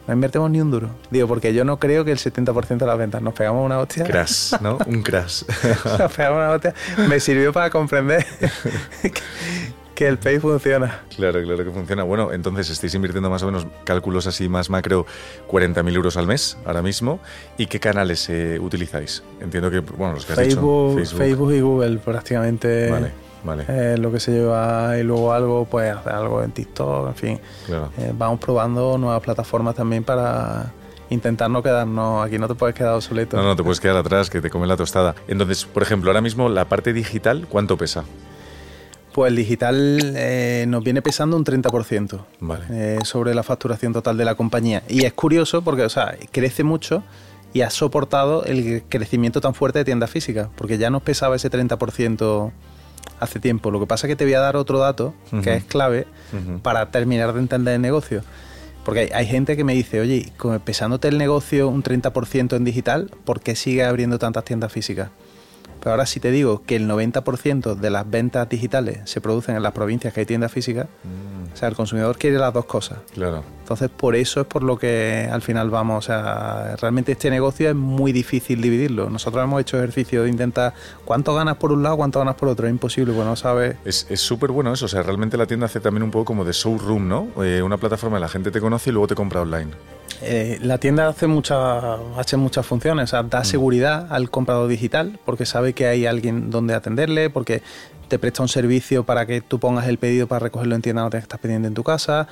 No invertimos ni un duro. Digo, porque yo no creo que el 70% de las ventas nos pegamos una hostia. Crash, ¿no? Un crash. Nos pegamos una hostia. Me sirvió para comprender que, el Pay funciona. Claro, claro que funciona. Bueno, entonces estáis invirtiendo más o menos cálculos así más macro 40.000 euros al mes ahora mismo. ¿Y qué canales eh, utilizáis? Entiendo que, bueno, los que has Facebook, dicho. Facebook. y Google prácticamente Vale, vale. eh, lo que se lleva y luego algo, pues hacer algo en TikTok, en fin. Claro. Eh, vamos probando nuevas plataformas también para intentar no quedarnos, aquí no te puedes quedar obsoleto. No, no, te puedes quedar atrás, que te come la tostada. Entonces, por ejemplo, ahora mismo la parte digital, ¿cuánto pesa? Pues el digital eh, nos viene pesando un 30% Vale. eh, sobre la facturación total de la compañía. Y es curioso porque, o sea, crece mucho y ha soportado el crecimiento tan fuerte de tiendas físicas, porque ya nos pesaba ese 30% hace tiempo. Lo que pasa es que te voy a dar otro dato que es clave para terminar de entender el negocio. Porque hay, hay gente que me dice, oye, pesándote el negocio un 30% en digital, ¿por qué sigue abriendo tantas tiendas físicas? Pero ahora si te digo que el 90% de las ventas digitales se producen en las provincias que hay tiendas físicas, o sea, el consumidor quiere las dos cosas. Claro. Entonces, por eso es por lo que al final vamos. O sea, realmente este negocio es muy difícil dividirlo. Nosotros hemos hecho ejercicio de intentar cuánto ganas por un lado, cuánto ganas por otro. Es imposible, pues no sabes. Es es súper bueno eso, o sea, realmente la tienda hace también un poco como de showroom, ¿no? Eh, una plataforma en la gente te conoce y luego te compra online. Eh, la tienda hace muchas, hace muchas funciones, o sea, da seguridad al comprador digital porque sabe que hay alguien donde atenderle, porque te presta un servicio para que tú pongas el pedido para recogerlo en tienda, no te estás pidiendo en tu casa,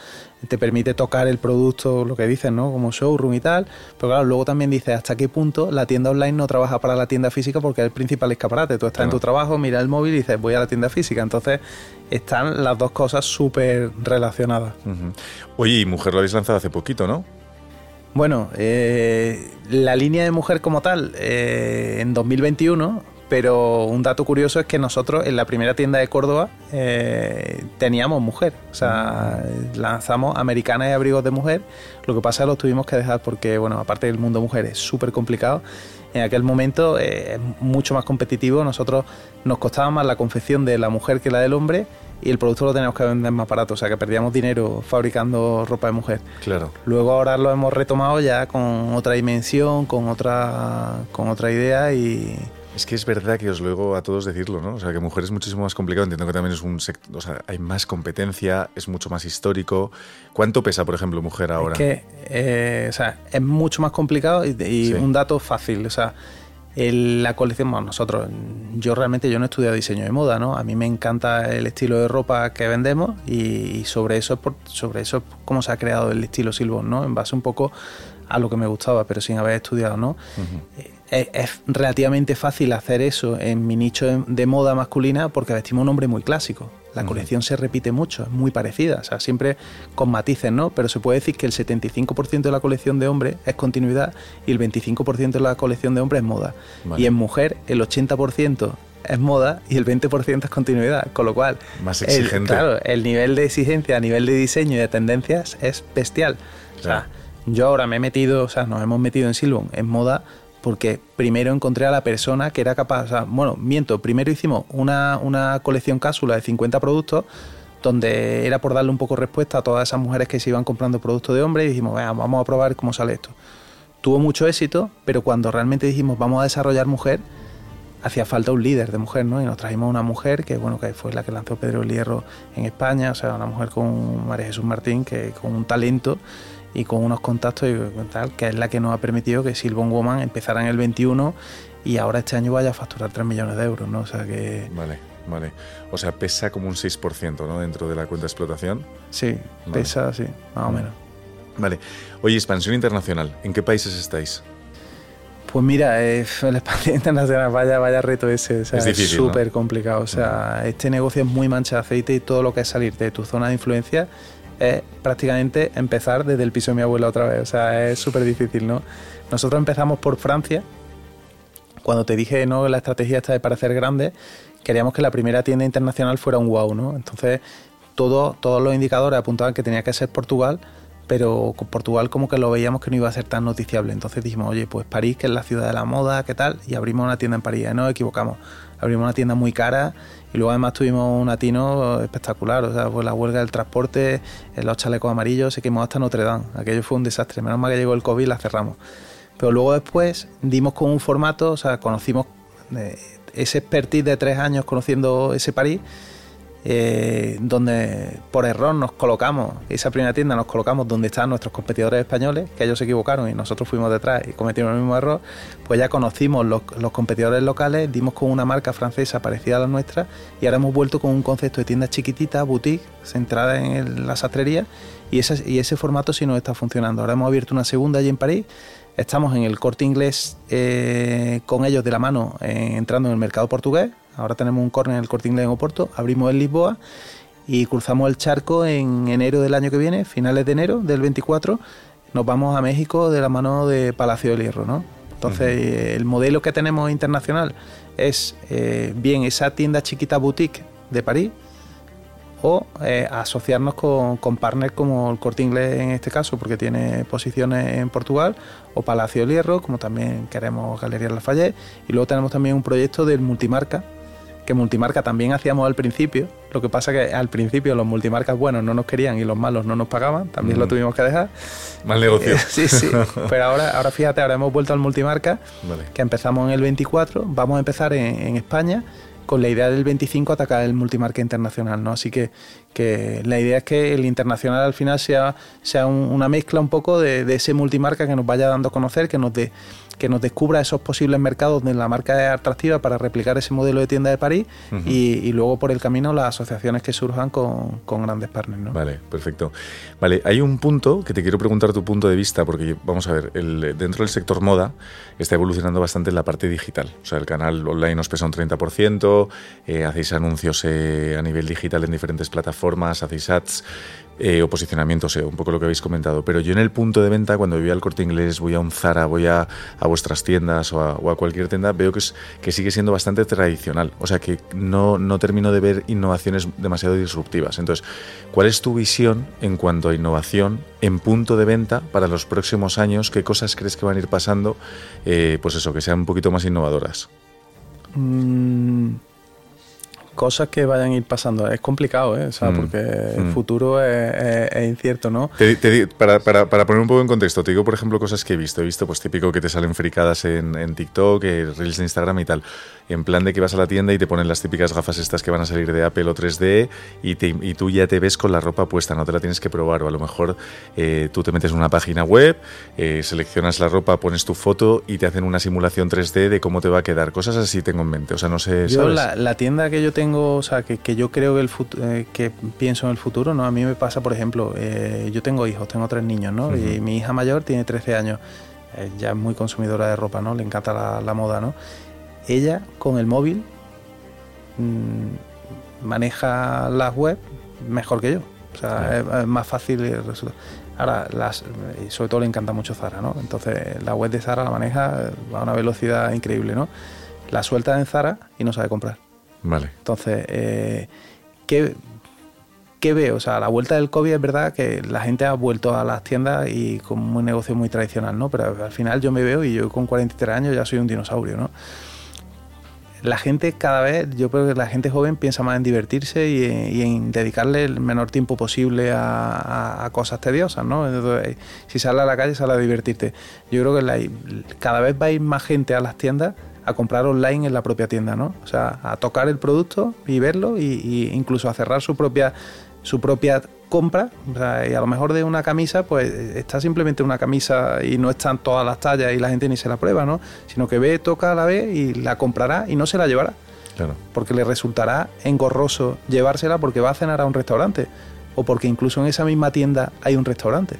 te permite tocar el producto, lo que dicen, ¿no? Como showroom y tal, pero claro, luego también dice hasta qué punto la tienda online no trabaja para la tienda física porque es el principal escaparate. Tú estás en tu trabajo, mira el móvil y dices voy a la tienda física, entonces están las dos cosas súper relacionadas. Oye, y Mujer lo habéis lanzado hace poquito, ¿no? Bueno, eh, la línea de mujer como tal eh, en 2021, pero un dato curioso es que nosotros en la primera tienda de Córdoba eh, teníamos mujer, o sea, lanzamos americanas y abrigos de mujer, lo que pasa es que los tuvimos que dejar porque, bueno, aparte del mundo mujer es súper complicado, en aquel momento eh, es mucho más competitivo, nosotros nos costaba más la confección de la mujer que la del hombre y el producto lo teníamos que vender más barato, o sea que perdíamos dinero fabricando ropa de mujer. Claro. Luego ahora lo hemos retomado ya con otra dimensión, con otra, con otra idea y Es que es verdad que os luego a todos decirlo, ¿no? O sea, que mujer es muchísimo más complicado. Entiendo que también es un sector, o sea, hay más competencia, es mucho más histórico. ¿Cuánto pesa, por ejemplo, mujer ahora? es que eh, o sea, es mucho más complicado y, y Sí. un dato fácil. O sea, el- la colección, bueno, nosotros, yo realmente yo no he estudiado diseño de moda, ¿no? A mí me encanta el estilo de ropa que vendemos y, y sobre eso es por, sobre eso es como se ha creado el estilo Silbon, ¿no? En base un poco a lo que me gustaba, pero sin haber estudiado, ¿no? Eh, es, es relativamente fácil hacer eso en mi nicho de, de moda masculina porque vestimos un hombre muy clásico. La colección se repite mucho, es muy parecida, o sea, siempre con matices, ¿no? Pero se puede decir que el 75% de la colección de hombre es continuidad y el 25% de la colección de hombre es moda. Vale. Y en mujer el 80% es moda y el 20% es continuidad, con lo cual Más el- exigente. claro, el nivel de exigencia a nivel de diseño y de tendencias es bestial. O sea, Claro. yo ahora me he metido, o sea, nos hemos metido en Silbon en moda porque primero encontré a la persona que era capaz, o sea, bueno, miento, primero hicimos una, una colección cápsula de 50 productos donde era por darle un poco respuesta a todas esas mujeres que se iban comprando productos de hombre y dijimos, "Venga, vamos a probar cómo sale esto. tuvo mucho éxito, pero cuando realmente dijimos vamos a desarrollar mujer, hacía falta un líder de mujer, ¿no? Y nos trajimos una mujer que, bueno, que fue la que lanzó Pedro el Hierro en España, o sea, una mujer con María Jesús Martín, que con un talento y con unos contactos y tal, que es la que nos ha permitido que Silvon Woman empezara en el 21 y ahora este año vaya a facturar 3 millones de euros, ¿no? O sea que... Vale, vale. O sea, pesa como un 6%, ¿no? Dentro de la cuenta de explotación. Sí, pesa, sí, más o menos. Vale. Oye, expansión internacional. ¿En qué países estáis? Pues mira, eh, el expansión internacional, vaya, vaya reto ese. O sea, Es súper ¿no? complicado. O sea, este negocio es muy mancha de aceite y todo lo que es salir de tu zona de influencia es prácticamente empezar desde el piso de mi abuela otra vez. O sea, es súper difícil, ¿no? Nosotros empezamos por Francia. Cuando te dije, ¿no? La estrategia esta de parecer grande, queríamos que la primera tienda internacional fuera un wow, ¿no? Entonces, todo, todos los indicadores apuntaban que tenía que ser Portugal, pero con Portugal como que lo veíamos que no iba a ser tan noticiable. Entonces dijimos, oye, pues París, que es la ciudad de la moda, ¿qué tal? Y abrimos una tienda en París. Y no nos equivocamos. Abrimos una tienda muy cara y luego además tuvimos un atino espectacular. O sea, pues la huelga del transporte, en los chalecos amarillos, se quemó hasta Notre Dame. Aquello fue un desastre. Menos mal que llegó el COVID y la cerramos. Pero luego después dimos con un formato, o sea, conocimos eh, ese expertise de tres años conociendo ese París eh, donde por error nos colocamos, esa primera tienda nos colocamos donde están nuestros competidores españoles, que ellos se equivocaron y nosotros fuimos detrás y cometimos el mismo error, pues ya conocimos los, competidores locales, dimos con una marca francesa parecida a la nuestra y ahora hemos vuelto con un concepto de tienda chiquitita, boutique, centrada en el- la sastrería y ese, y ese formato sí nos está funcionando. Ahora hemos abierto una segunda allí en París. Estamos en el corte inglés eh, con ellos de la mano, eh, entrando en el mercado portugués. Ahora tenemos un corner en el corte inglés en Oporto. Abrimos en Lisboa y cruzamos el charco en enero del año que viene, finales de enero del 24. Nos vamos a México de la mano de Palacio del Hierro, ¿no? Entonces, eh, el modelo que tenemos internacional es eh, bien esa tienda chiquita boutique de París, o eh, asociarnos con, con partners como el Corte Inglés en este caso, porque tiene posiciones en Portugal, o Palacio del Hierro, como también queremos Galería Lafayette, y luego tenemos también un proyecto del multimarca, que multimarca también hacíamos al principio, lo que pasa que al principio los multimarcas buenos no nos querían y los malos no nos pagaban, también lo Mm. tuvimos que dejar. Mal negocio. Eh, sí, sí, pero ahora, ahora fíjate, ahora hemos vuelto al multimarca, Vale. que empezamos en el 24, vamos a empezar en, en España con la idea del 25 atacar el multimarca internacional, ¿no? Así que, que la idea es que el internacional al final sea, sea un- una mezcla un poco de, de ese multimarca que nos vaya dando a conocer, que nos dé que nos descubra esos posibles mercados donde la marca es atractiva para replicar ese modelo de tienda de París y, y luego por el camino las asociaciones que surjan con, con grandes partners. ¿no? Vale, perfecto. Vale, hay un punto que te quiero preguntar tu punto de vista, porque vamos a ver, el, dentro del sector moda está evolucionando bastante en la parte digital. O sea, el canal online os pesa un 30%, eh, hacéis anuncios eh, a nivel digital en diferentes plataformas, hacéis ads eh, o posicionamiento SEO, un poco lo que habéis comentado. Pero yo en el punto de venta, cuando voy al corte inglés, voy a un Zara, voy a, vuestras tiendas o a, o a cualquier tienda, veo que, es, que sigue siendo bastante tradicional. O sea, que no, no termino de ver innovaciones demasiado disruptivas. Entonces, ¿cuál es tu visión en cuanto a innovación en punto de venta para los próximos años? ¿Qué cosas crees que van a ir pasando? Eh, pues eso, que sean un poquito más innovadoras. Mm, cosas que vayan a ir pasando. Es complicado, ¿eh? O sea, Mm, porque el mm. futuro es, es- es incierto, ¿no? Te- te para, para- para poner un poco en contexto, te digo, por ejemplo, cosas que he visto. He visto, pues típico que te salen fricadas en, en TikTok, eh, Reels de Instagram y tal. En plan de que vas a la tienda y te ponen las típicas gafas estas que van a salir de Apple o 3D y, te- y tú ya te ves con la ropa puesta, no te la tienes que probar. O a lo mejor eh, tú te metes en una página web, eh, seleccionas la ropa, pones tu foto y te hacen una simulación 3D de cómo te va a quedar. Cosas así tengo en mente. O sea, no sé, Yo ¿sabes? la, la tienda que yo tengo, o sea, que, que yo creo que el eh, que pienso en el futuro, ¿no? A mí me pasa, por ejemplo, eh, yo tengo hijos, tengo tres niños, ¿no? Y mi hija mayor tiene 13 años, eh, ya es muy consumidora de ropa, ¿no? Le encanta la, la moda, ¿no? Ella con el móvil mm, maneja las web mejor que yo. O sea, es, es más fácil el resultado. Ahora, las, y sobre todo le encanta mucho Zara, ¿no? Entonces, la web de Zara la maneja a una velocidad increíble, ¿no? La suelta en Zara y no sabe comprar. Vale. Entonces, eh, ¿qué, ¿qué veo? O sea, a la vuelta del COVID es verdad que la gente ha vuelto a las tiendas y con un negocio muy tradicional, ¿no? Pero al final yo me veo y yo con 43 años ya soy un dinosaurio, ¿no? la gente cada vez, yo creo que la gente joven piensa más en divertirse y, en- dedicarle el menor tiempo posible a, cosas tediosas, ¿no? Si sale a la calle, sale a divertirte. Yo creo que cada vez va a ir más gente a las tiendas a comprar online en la propia tienda, ¿no? O sea, a tocar el producto y verlo y, y incluso a cerrar su propia su propia compra o sea, y a lo mejor de una camisa pues está simplemente una camisa y no están todas las tallas y la gente ni se la prueba no sino que ve toca la ve y la comprará y no se la llevará Claro. porque le resultará engorroso llevársela porque va a cenar a un restaurante o porque incluso en esa misma tienda hay un restaurante.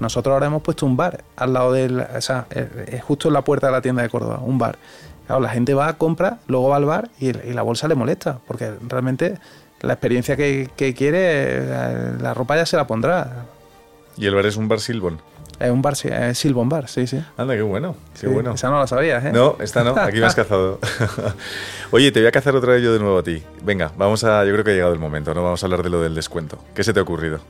Nosotros ahora hemos puesto un bar al lado del, o sea, eh, es justo en la puerta de la tienda de Córdoba, un bar. Claro, la gente va, compra, luego va al bar y, y la bolsa le molesta, porque realmente la experiencia que, que quiere, eh, la ropa ya se la pondrá. Y el bar es un bar Silbon. Es un bar, es Silbon Bar, sí, sí. Anda, qué bueno, qué Sí, bueno. Esa no la sabías, ¿eh? No, esta no, aquí me has cazado. Oye, te voy a cazar otra vez yo de nuevo a ti. Venga, vamos a. Yo creo que ha llegado el momento, ¿no? Vamos a hablar de lo del descuento. ¿Qué se te ha ocurrido?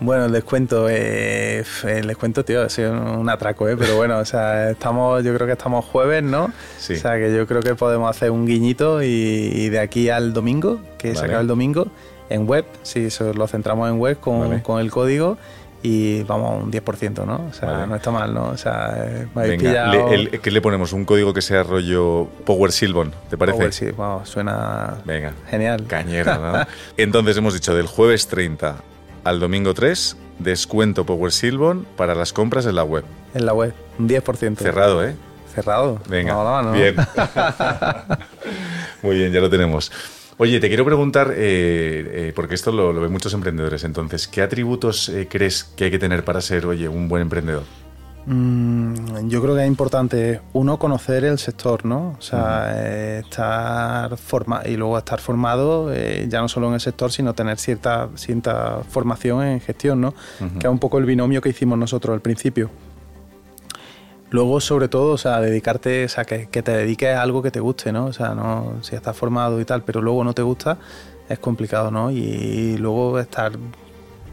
Bueno, el descuento, eh, el descuento, tío, ha sido un atraco, ¿eh? Pero bueno, o sea, estamos, yo creo que estamos jueves, ¿no? Sí. O sea, que yo creo que podemos hacer un guiñito y, y de aquí al domingo, que se acaba el domingo, en web, si eso lo centramos en web con, Vale. con el código y vamos a un 10%, ¿no? O sea, Vale. no está mal, ¿no? O sea, eh, me habéis Venga, pillado... le- el- ¿qué le ponemos? Un código que sea rollo Power Silbon, ¿te parece? Power, sí, vamos, suena Venga. genial. Cañera, ¿no? Entonces hemos dicho del jueves 30 al domingo 3, descuento Power Silbon para las compras en la web. En la web, un 10%. Cerrado, ¿eh? Cerrado. Venga, bien. Muy bien, ya lo tenemos. Oye, te quiero preguntar, eh, eh, porque esto lo, lo ven muchos emprendedores, entonces, ¿qué atributos eh, crees que hay que tener para ser, oye, un buen emprendedor? Mm, yo creo que es importante, uno, conocer el sector, ¿no? O sea, eh, estar formado y luego estar formado eh, ya no solo en el sector, sino tener cierta, cierta formación en gestión, ¿no? Que es un poco el binomio que hicimos nosotros al principio. Luego, sobre todo, o sea, dedicarte, o sea, que, que te dediques a algo que te guste, ¿no? O sea, no, si estás formado y tal, pero luego no te gusta, es complicado, ¿no? Y, luego estar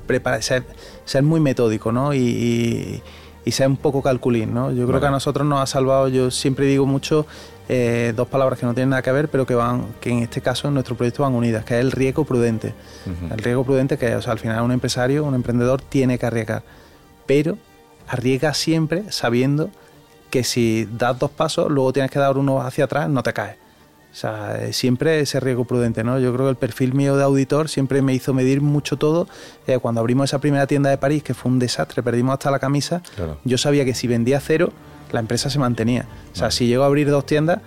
prepara- ser, ser muy metódico, ¿no? Y, y- y ser un poco calculín, ¿no? Yo creo Vale. que a nosotros nos ha salvado, yo siempre digo mucho eh, dos palabras que no tienen nada que ver, pero que van, que en este caso en nuestro proyecto van unidas, que es el riesgo prudente. El riesgo prudente que, o sea, al final un empresario, un emprendedor tiene que arriesgar, pero arriesga siempre sabiendo que si das dos pasos, luego tienes que dar uno hacia atrás, no te caes. O sea, siempre ese riesgo prudente, ¿no? Yo creo que el perfil mío de auditor siempre me hizo medir mucho todo. Eh, cuando abrimos esa primera tienda de París, que fue un desastre, perdimos hasta la camisa, Claro. yo sabía que si vendía cero, la empresa se mantenía. O sea, si llego a abrir dos tiendas,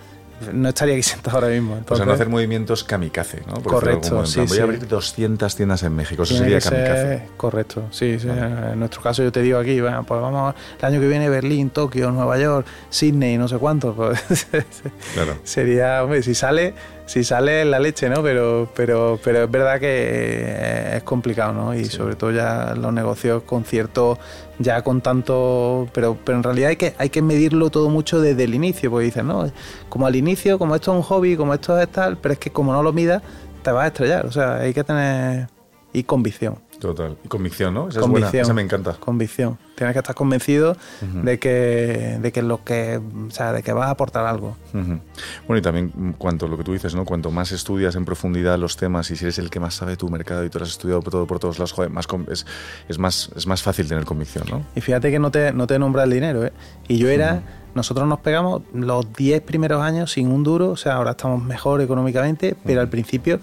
no estaría aquí sentado ahora mismo. o sea, Entonces, no hacer movimientos kamikaze, ¿no? Por Correcto, sí, Voy sí. a abrir 200 tiendas en México, eso Tiene sería ser- kamikaze. correcto, sí, sí. En nuestro caso yo te digo aquí, bueno, pues vamos el año que viene Berlín, Tokio, Nueva York, Sydney, no sé cuánto. Pues, Claro. sería, hombre, si sale, si sale la leche, ¿no? Pero, pero, pero es verdad que eh, es complicado, ¿no? Y sobre todo ya los negocios con cierto, ya con tanto, pero, pero en realidad hay que, hay que medirlo todo mucho desde el inicio, porque dices, no, como al inicio, como esto es un hobby, como esto es tal, pero es que como no lo midas, te vas a estrellar. O sea, hay que tener y convicción. Total. Y convicción, ¿no? Esa es convicción. buena, esa me encanta. Convicción. Tienes que estar convencido de que, de que lo que, o sea, de que vas a aportar algo. Bueno, y también cuanto lo que tú dices, ¿no? Cuanto más estudias en profundidad los temas y si eres el que más sabe tu mercado y tú lo has estudiado por todo por todos lados, joder, más es, es más es más fácil tener convicción, ¿no? Y fíjate que no te, no te nombra el dinero, ¿eh? Y yo era, nosotros nos pegamos los 10 primeros años sin un duro, o sea, ahora estamos mejor económicamente, pero al principio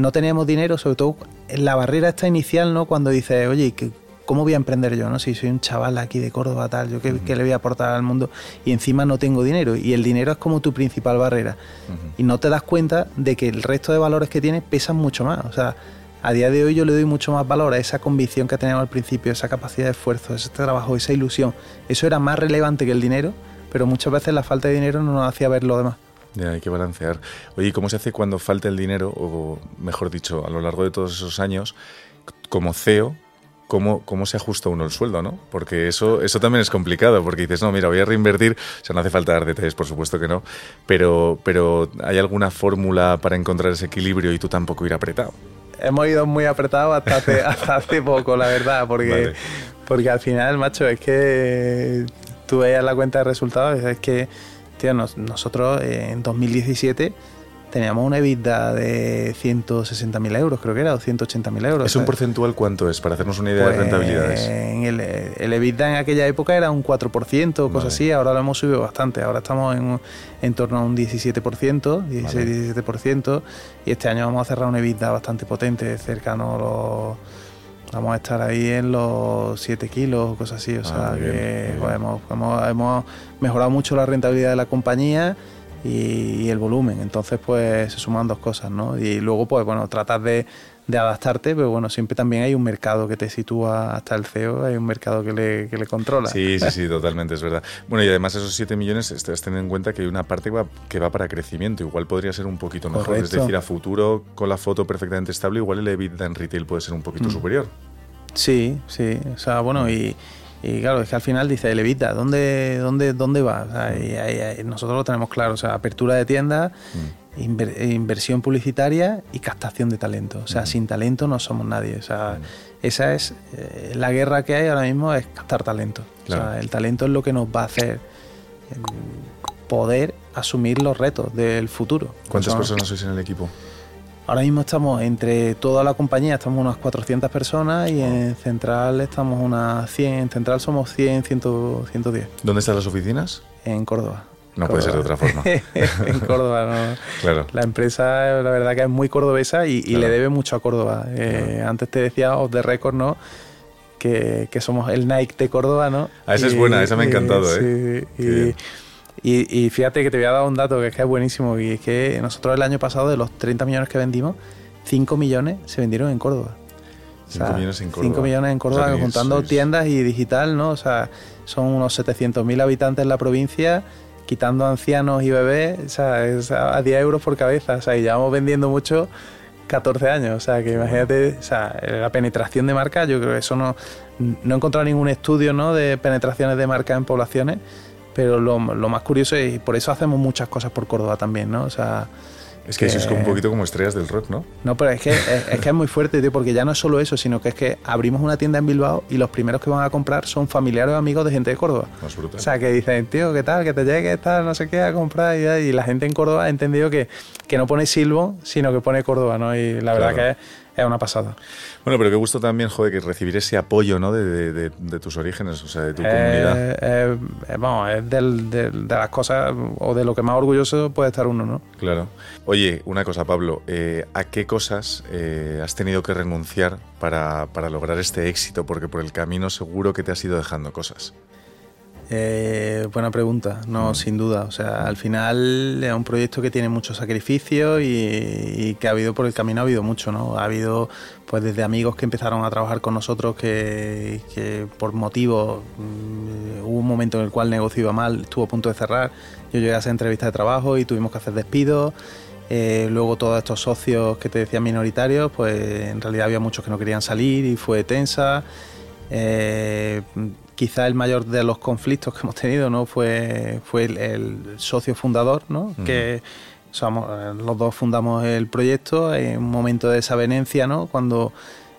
no teníamos dinero, sobre todo en la barrera esta inicial, ¿no? Cuando dices, oye, ¿qué- ¿cómo voy a emprender yo, no? Si soy un chaval aquí de Córdoba, tal, yo qué, qué le voy a aportar al mundo y encima no tengo dinero y el dinero es como tu principal barrera y no te das cuenta de que el resto de valores que tienes pesan mucho más, o sea, a día de hoy yo le doy mucho más valor a esa convicción que teníamos al principio, esa capacidad de esfuerzo, ese trabajo, esa ilusión. Eso era más relevante que el dinero, pero muchas veces la falta de dinero no nos hacía ver lo demás. Ya, hay que balancear. Oye, ¿y cómo se hace cuando falta el dinero, o mejor dicho, a lo largo de todos esos años, como CEO, cómo, cómo se ajusta uno el sueldo, ¿no? Porque eso, eso también es complicado, porque dices, no, mira, voy a reinvertir, o sea, no hace falta dar detalles, por supuesto que no, pero, pero ¿hay alguna fórmula para encontrar ese equilibrio y tú tampoco ir apretado? Hemos ido muy apretados hasta hace, hasta hace poco, la verdad, porque, Vale. porque al final, macho, es que tú veías la cuenta de resultados, es que tío, nos- nosotros eh, en 2017 teníamos una EBITDA de 160.000 euros, creo que era, o 180.000 euros. ¿Es un ¿sabes? porcentual cuánto es? Para hacernos una idea Pues, de rentabilidades. en el, el EBITDA en aquella época era un 4%, cosas Vale. así, ahora lo hemos subido bastante, ahora estamos en, en torno a un 17%, 16-17%, y este año vamos a cerrar un EBITDA bastante potente, cercano a los... Vamos a estar ahí en los 7 kilos, cosas así, o Ah, sea bien, que pues, hemos, hemos- hemos mejorado mucho la rentabilidad de la compañía y, y el volumen, entonces pues se suman dos cosas, ¿no? Y luego pues bueno, tratas de, de adaptarte, pero bueno, siempre también hay un mercado que te sitúa hasta el CEO, hay un mercado que le, que le controla. Sí, sí, sí, totalmente, es verdad. Bueno, y además esos 7 millones, estás teniendo en cuenta que hay una parte que va, que va para crecimiento. Igual podría ser un poquito mejor. Es decir, a futuro, con la foto perfectamente estable, igual el EBITDA en retail puede ser un poquito Mm. superior. Sí, sí, o sea, bueno, y, y claro, es que al final dice, el Evita, ¿dónde, dónde, dónde va? O sea, y ahí- ahí nosotros lo tenemos claro, o sea, apertura de tiendas, inver- inversión publicitaria y captación de talento. O sea, sin talento no somos nadie. O sea, esa es eh, la guerra que hay ahora mismo es captar talento. O sea, el talento es lo que nos va a hacer eh, poder asumir los retos del futuro. ¿Cuántas Son- personas sois en el equipo? Ahora mismo estamos entre toda la compañía, estamos unas 400 personas y en Central estamos unas 100. En Central somos 100, 100 110 ¿Dónde están las oficinas? en Córdoba. No puede ser de otra forma. en Córdoba, ¿no? Claro. La empresa, la verdad que es muy cordobesa y, y Claro. le debe mucho a Córdoba. Eh, Antes te decía, off the record, ¿no? Que, que somos el Nike de Córdoba, ¿no? Ah, esa es Y- buena, esa me ha y- encantado, sí, ¿eh? Qué y- y, y fíjate que te voy a dar un dato que es que es buenísimo y es que nosotros el año pasado de los 30 millones que vendimos, 5 millones se vendieron en Córdoba. O Cinco millones en 5 Córdoba. millones en Córdoba, O sea, que juntando sois- tiendas y digital, ¿no? O sea, son unos 700.000 habitantes en la provincia, quitando ancianos y bebés, o sea, es a a 10 euros por cabeza. O sea, y llevamos vendiendo mucho 14 años. O sea, que imagínate, o sea, la penetración de marca, yo creo que eso no, no he encontrado ningún estudio, ¿no? De penetraciones de marca en poblaciones, pero lo, lo más curioso es, y por eso hacemos muchas cosas por Córdoba también, ¿no? O sea, Es que sois como un poquito como estrellas del rock, ¿no? no, pero es que es, es que es muy fuerte, tío, porque ya no es solo eso, sino que es que abrimos una tienda en Bilbao y los primeros que van a comprar son familiares o amigos de gente de Córdoba. Más brutal. O sea, que dicen, tío, ¿qué tal? Que te llegue, tal, no sé qué, a comprar. Y, y la gente en Córdoba ha entendido que, que no pone Silvo, sino que pone Córdoba, ¿no? Y la verdad Claro. que es, es una pasada. Bueno, pero qué gusto también, joder, que recibir ese apoyo, ¿no? De, de- de- de tus orígenes, o sea, de tu comunidad. Eh, eh, eh, es del- del- de las cosas o de lo que más orgulloso puede estar uno, ¿no? Claro. Oye, una cosa, Pablo, eh, ¿a qué cosas eh, has tenido que renunciar para, para lograr este éxito? Porque por el camino seguro que te has ido dejando cosas. Eh, buena pregunta, no, sin duda. O sea, al final es un proyecto que tiene mucho sacrificio y, y que ha habido por el camino ha habido mucho, ¿no? Ha habido, pues, desde amigos que empezaron a trabajar con nosotros que, que por motivos mm, hubo un momento en el cual el negocio iba mal, estuvo a punto de cerrar. Yo llegué a hacer entrevistas de trabajo y tuvimos que hacer despidos. Eh, luego todos estos socios que te decían minoritarios, pues en realidad había muchos que no querían salir y fue tensa. Eh, quizá el mayor de los conflictos que hemos tenido no fue, fue el, el socio fundador, ¿no? Que somos, eh, los dos fundamos el proyecto en un momento de desavenencia, ¿no? cuando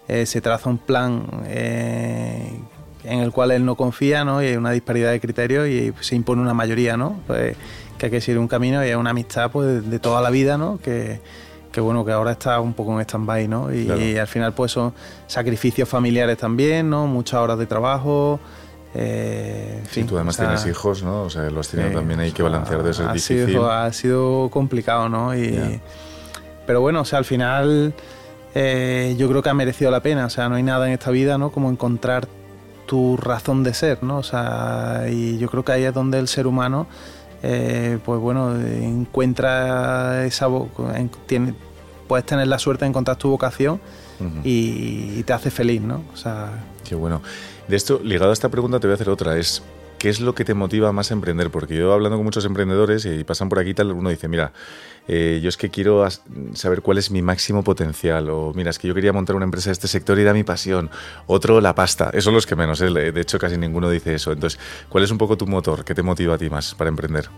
eh, se traza un plan eh, en el cual él no confía ¿no? y hay una disparidad de criterios y se impone una mayoría, ¿no? Pues, que hay que seguir un camino y es una amistad pues, de toda la vida, ¿no? que, que bueno, que ahora está un poco en stand-by, ¿no? Y, Claro. y al final pues son sacrificios familiares también, ¿no? Muchas horas de trabajo. Eh, en Sí, tú además o sea, tienes hijos, ¿no? O sea, los tienes eh, también hay que balancear, debe ser ha difícil. Sido, ha sido complicado, ¿no? Y, Ya. Pero bueno, o sea, al final eh, yo creo que ha merecido la pena. O sea, no hay nada en esta vida, ¿no? Como encontrar tu razón de ser, ¿no? O sea, y yo creo que ahí es donde el ser humano, eh, pues bueno, encuentra esa... tiene, puedes tener la suerte de encontrar tu vocación Ujú. y, y te hace feliz, ¿no? O sea, Qué bueno. De esto, ligado a esta pregunta, te voy a hacer otra. Es, ¿qué es lo que te motiva más a emprender? Porque yo hablando con muchos emprendedores y pasan por aquí tal, uno dice, mira, eh, yo es que quiero saber cuál es mi máximo potencial. O mira, es que yo quería montar una empresa de este sector y era mi pasión. Otro, la pasta. Esos son los que menos. ¿eh? De hecho, casi ninguno dice eso. Entonces, ¿cuál es un poco tu motor? ¿Qué te motiva a ti más para emprender?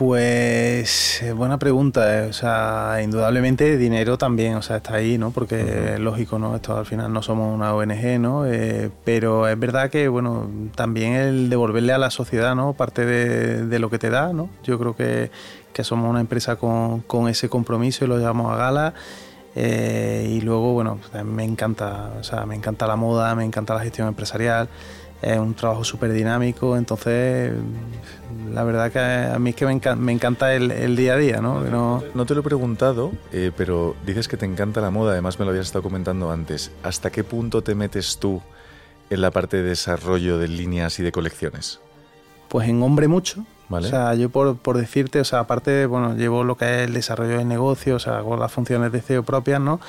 Pues eh, buena pregunta, eh. o sea, indudablemente dinero también, o sea, está ahí, ¿no? Porque es lógico, ¿no? Esto al final no somos una ONG, ¿no? Eh, pero es verdad que, bueno, también el devolverle a la sociedad, ¿no? Parte de, de lo que te da, ¿no? Yo creo que, que somos una empresa con, con, ese compromiso y lo llevamos a gala. y luego, bueno, pues, me encanta, o sea, me encanta la moda, me encanta la gestión empresarial es un trabajo súper dinámico, entonces la verdad que a mí es que me, encanta, el, día a día, ¿no? ¿no? No te lo he preguntado, eh, pero dices que te encanta la moda, además me lo habías estado comentando antes. ¿Hasta qué punto te metes tú en la parte de desarrollo de líneas y de colecciones? Pues en hombre mucho, o sea, yo por, por, decirte, o sea, aparte, bueno, llevo lo que es el desarrollo del negocio, o sea, hago las funciones de CEO propias, ¿no?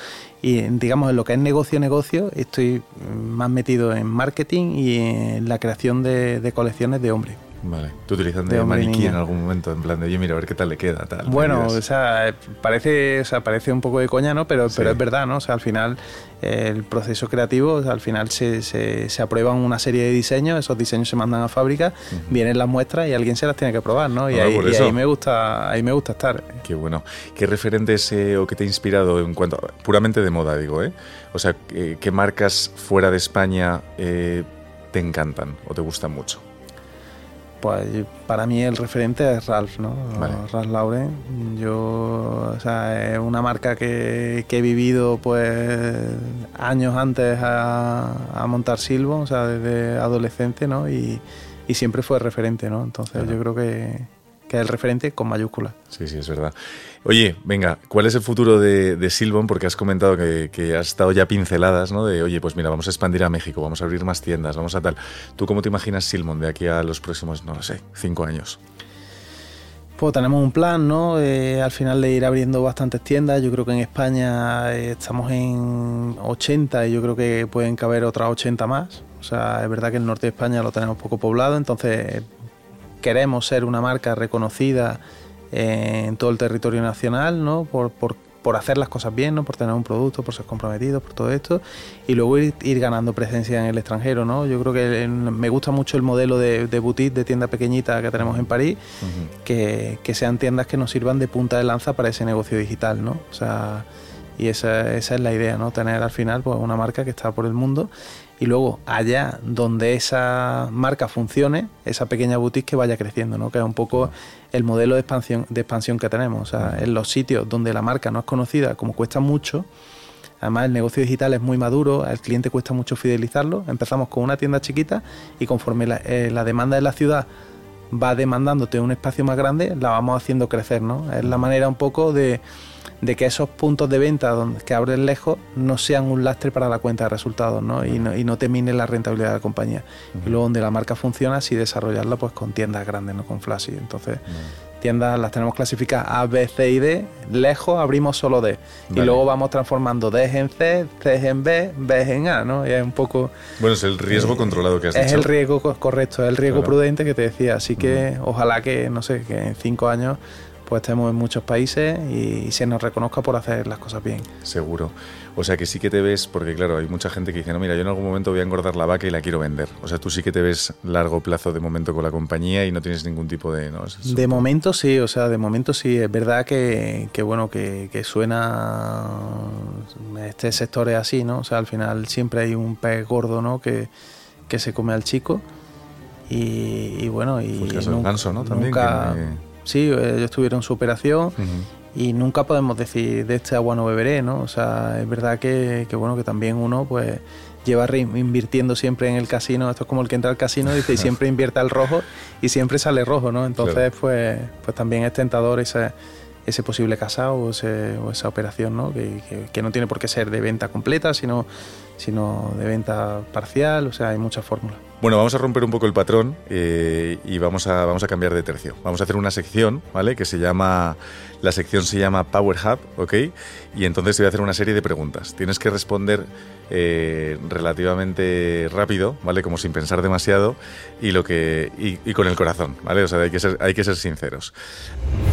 Y digamos, en lo que es negocio-negocio, estoy más metido en marketing y en la creación de, de colecciones de hombre. Vale. ¿Tú utilizas de, maniquí en algún momento? En plan de, oye, mira, a ver qué tal le queda, tal. Bueno, o sea, parece, o sea, parece un poco de coña, ¿no? Pero, pero es verdad, ¿no? O sea, al final, el proceso creativo, al final se, se, se, aprueban una serie de diseños, esos diseños se mandan a fábrica, vienen las muestras y alguien se las tiene que probar, ¿no? Y, ahí, ahí, me gusta, ahí me gusta estar. Qué bueno. ¿Qué referentes eh, o qué te ha inspirado en cuanto, puramente de moda, digo, ¿eh? O sea, ¿qué marcas fuera de España eh, te encantan o te gustan mucho? Pues para mí el referente es Ralph, ¿no? Ralph Lauren. Yo, o sea, es una marca que, he vivido pues años antes a, montar Silvo, o sea, desde adolescente, ¿no? Y, siempre fue referente, ¿no? Entonces yo creo que, que es el referente con mayúsculas. Sí, sí, es verdad. Oye, venga, ¿cuál es el futuro de, de Silbon? Porque has comentado que, que, has estado ya pinceladas, ¿no? De, oye, pues mira, vamos a expandir a México, vamos a abrir más tiendas, vamos a tal. ¿Tú cómo te imaginas Silbon de aquí a los próximos, no lo sé, cinco años? Pues tenemos un plan, ¿no? Eh, al final de ir abriendo bastantes tiendas. Yo creo que en España eh, estamos en 80 y yo creo que pueden caber otras 80 más. O sea, es verdad que el norte de España lo tenemos poco poblado, entonces queremos ser una marca reconocida en todo el territorio nacional, ¿no? Por, por, por, hacer las cosas bien, ¿no? Por tener un producto, por ser comprometidos, por todo esto. Y luego ir, ir ganando presencia en el extranjero, ¿no? Yo creo que me gusta mucho el modelo de, de, boutique, de tienda pequeñita que tenemos en París, que, que, sean tiendas que nos sirvan de punta de lanza para ese negocio digital, ¿no? O sea, y esa, esa es la idea, ¿no? Tener al final pues, una marca que está por el mundo y luego allá donde esa marca funcione, esa pequeña boutique que vaya creciendo, ¿no? que es un poco el modelo de expansión, de expansión que tenemos. O sea, en los sitios donde la marca no es conocida, como cuesta mucho, además el negocio digital es muy maduro, al cliente cuesta mucho fidelizarlo, empezamos con una tienda chiquita y conforme la, eh, la demanda de la ciudad va demandándote un espacio más grande, la vamos haciendo crecer, ¿no? Es la manera un poco de de que esos puntos de venta donde, que abren lejos no sean un lastre para la cuenta de resultados ¿no? Y, no, y no te mine la rentabilidad de la compañía. Y luego donde la marca funciona, sí desarrollarla pues con tiendas grandes, no con flash. Entonces, tiendas las tenemos clasificadas A, B, C y D. Lejos abrimos solo D. Y luego vamos transformando D en C, C en B, B en A, ¿no? Y es un poco... Bueno, es el riesgo controlado que has Es el riesgo correcto, es el riesgo prudente que te decía. Así que ojalá que, no sé, que en cinco años pues estemos en muchos países y, se nos reconozca por hacer las cosas bien. Seguro. O sea que sí que te ves, porque claro, hay mucha gente que dice, no, mira, yo en algún momento voy a engordar la vaca y la quiero vender. O sea, tú sí que te ves largo plazo de momento con la compañía y no tienes ningún tipo de... de momento sí, o sea, de momento sí. Es verdad que, bueno, que, suena... Este sector es así, ¿no? O sea, al final siempre hay un pez gordo, ¿no? Que, que se come al chico. Y, bueno, y... Pues el ganso, ¿no? También sí, ellos tuvieron su operación y nunca podemos decir de este agua no beberé, ¿no? O sea, es verdad que, bueno, que también uno pues lleva invirtiendo siempre en el casino, esto es como el que entra al casino dice, y siempre invierte al rojo y siempre sale rojo, ¿no? Entonces, pues, pues también es tentador ese, ese posible casado o, esa operación, ¿no? Que, que, no tiene por qué ser de venta completa, sino, sino de venta parcial, o sea, hay muchas fórmulas. Bueno, vamos a romper un poco el patrón eh, y vamos a, vamos a cambiar de tercio. Vamos a hacer una sección, ¿vale? Que se llama, la sección se llama Power Hub, ¿ok? Y entonces te voy a hacer una serie de preguntas. Tienes que responder eh, relativamente rápido, ¿vale? Como sin pensar demasiado y, lo que, y, con el corazón, ¿vale? O sea, hay que, ser, hay que ser sinceros.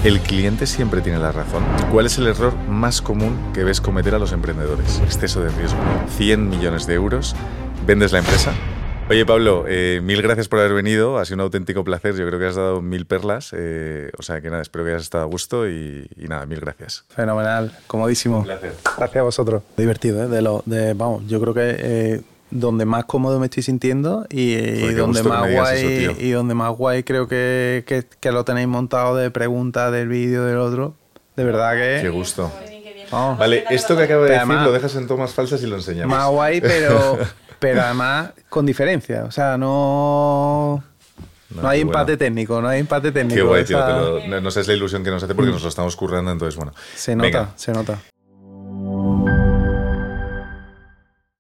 ¿El cliente siempre tiene la razón? ¿Cuál es el error más común que ves cometer a los emprendedores? Exceso de riesgo. 100 millones de euros. ¿Vendes la empresa? Oye, Pablo, eh, mil gracias por haber venido. Ha sido un auténtico placer. Yo creo que has dado mil perlas. eh, o sea que nada, espero que hayas estado a gusto y, y nada, mil gracias. Fenomenal, comodísimo. placer. Gracias a vosotros. Divertido, ¿eh? De lo, de, vamos, yo creo que eh, donde más cómodo me estoy sintiendo y, donde más guay eso, y donde más guay creo que, que, que lo tenéis montado de preguntas del vídeo del otro. De verdad que Qué gusto. Vale, esto que acabo de decir además- lo dejas en tomas falsas y lo enseñamos. más guay, pero pero además con diferencia. O sea, no no, hay empate bueno. técnico, no hay empate técnico. Qué guay, tío. Esa- te lo- no, no sabes la ilusión que nos hace porque nos lo estamos currando, entonces bueno. Se nota, Venga, se nota.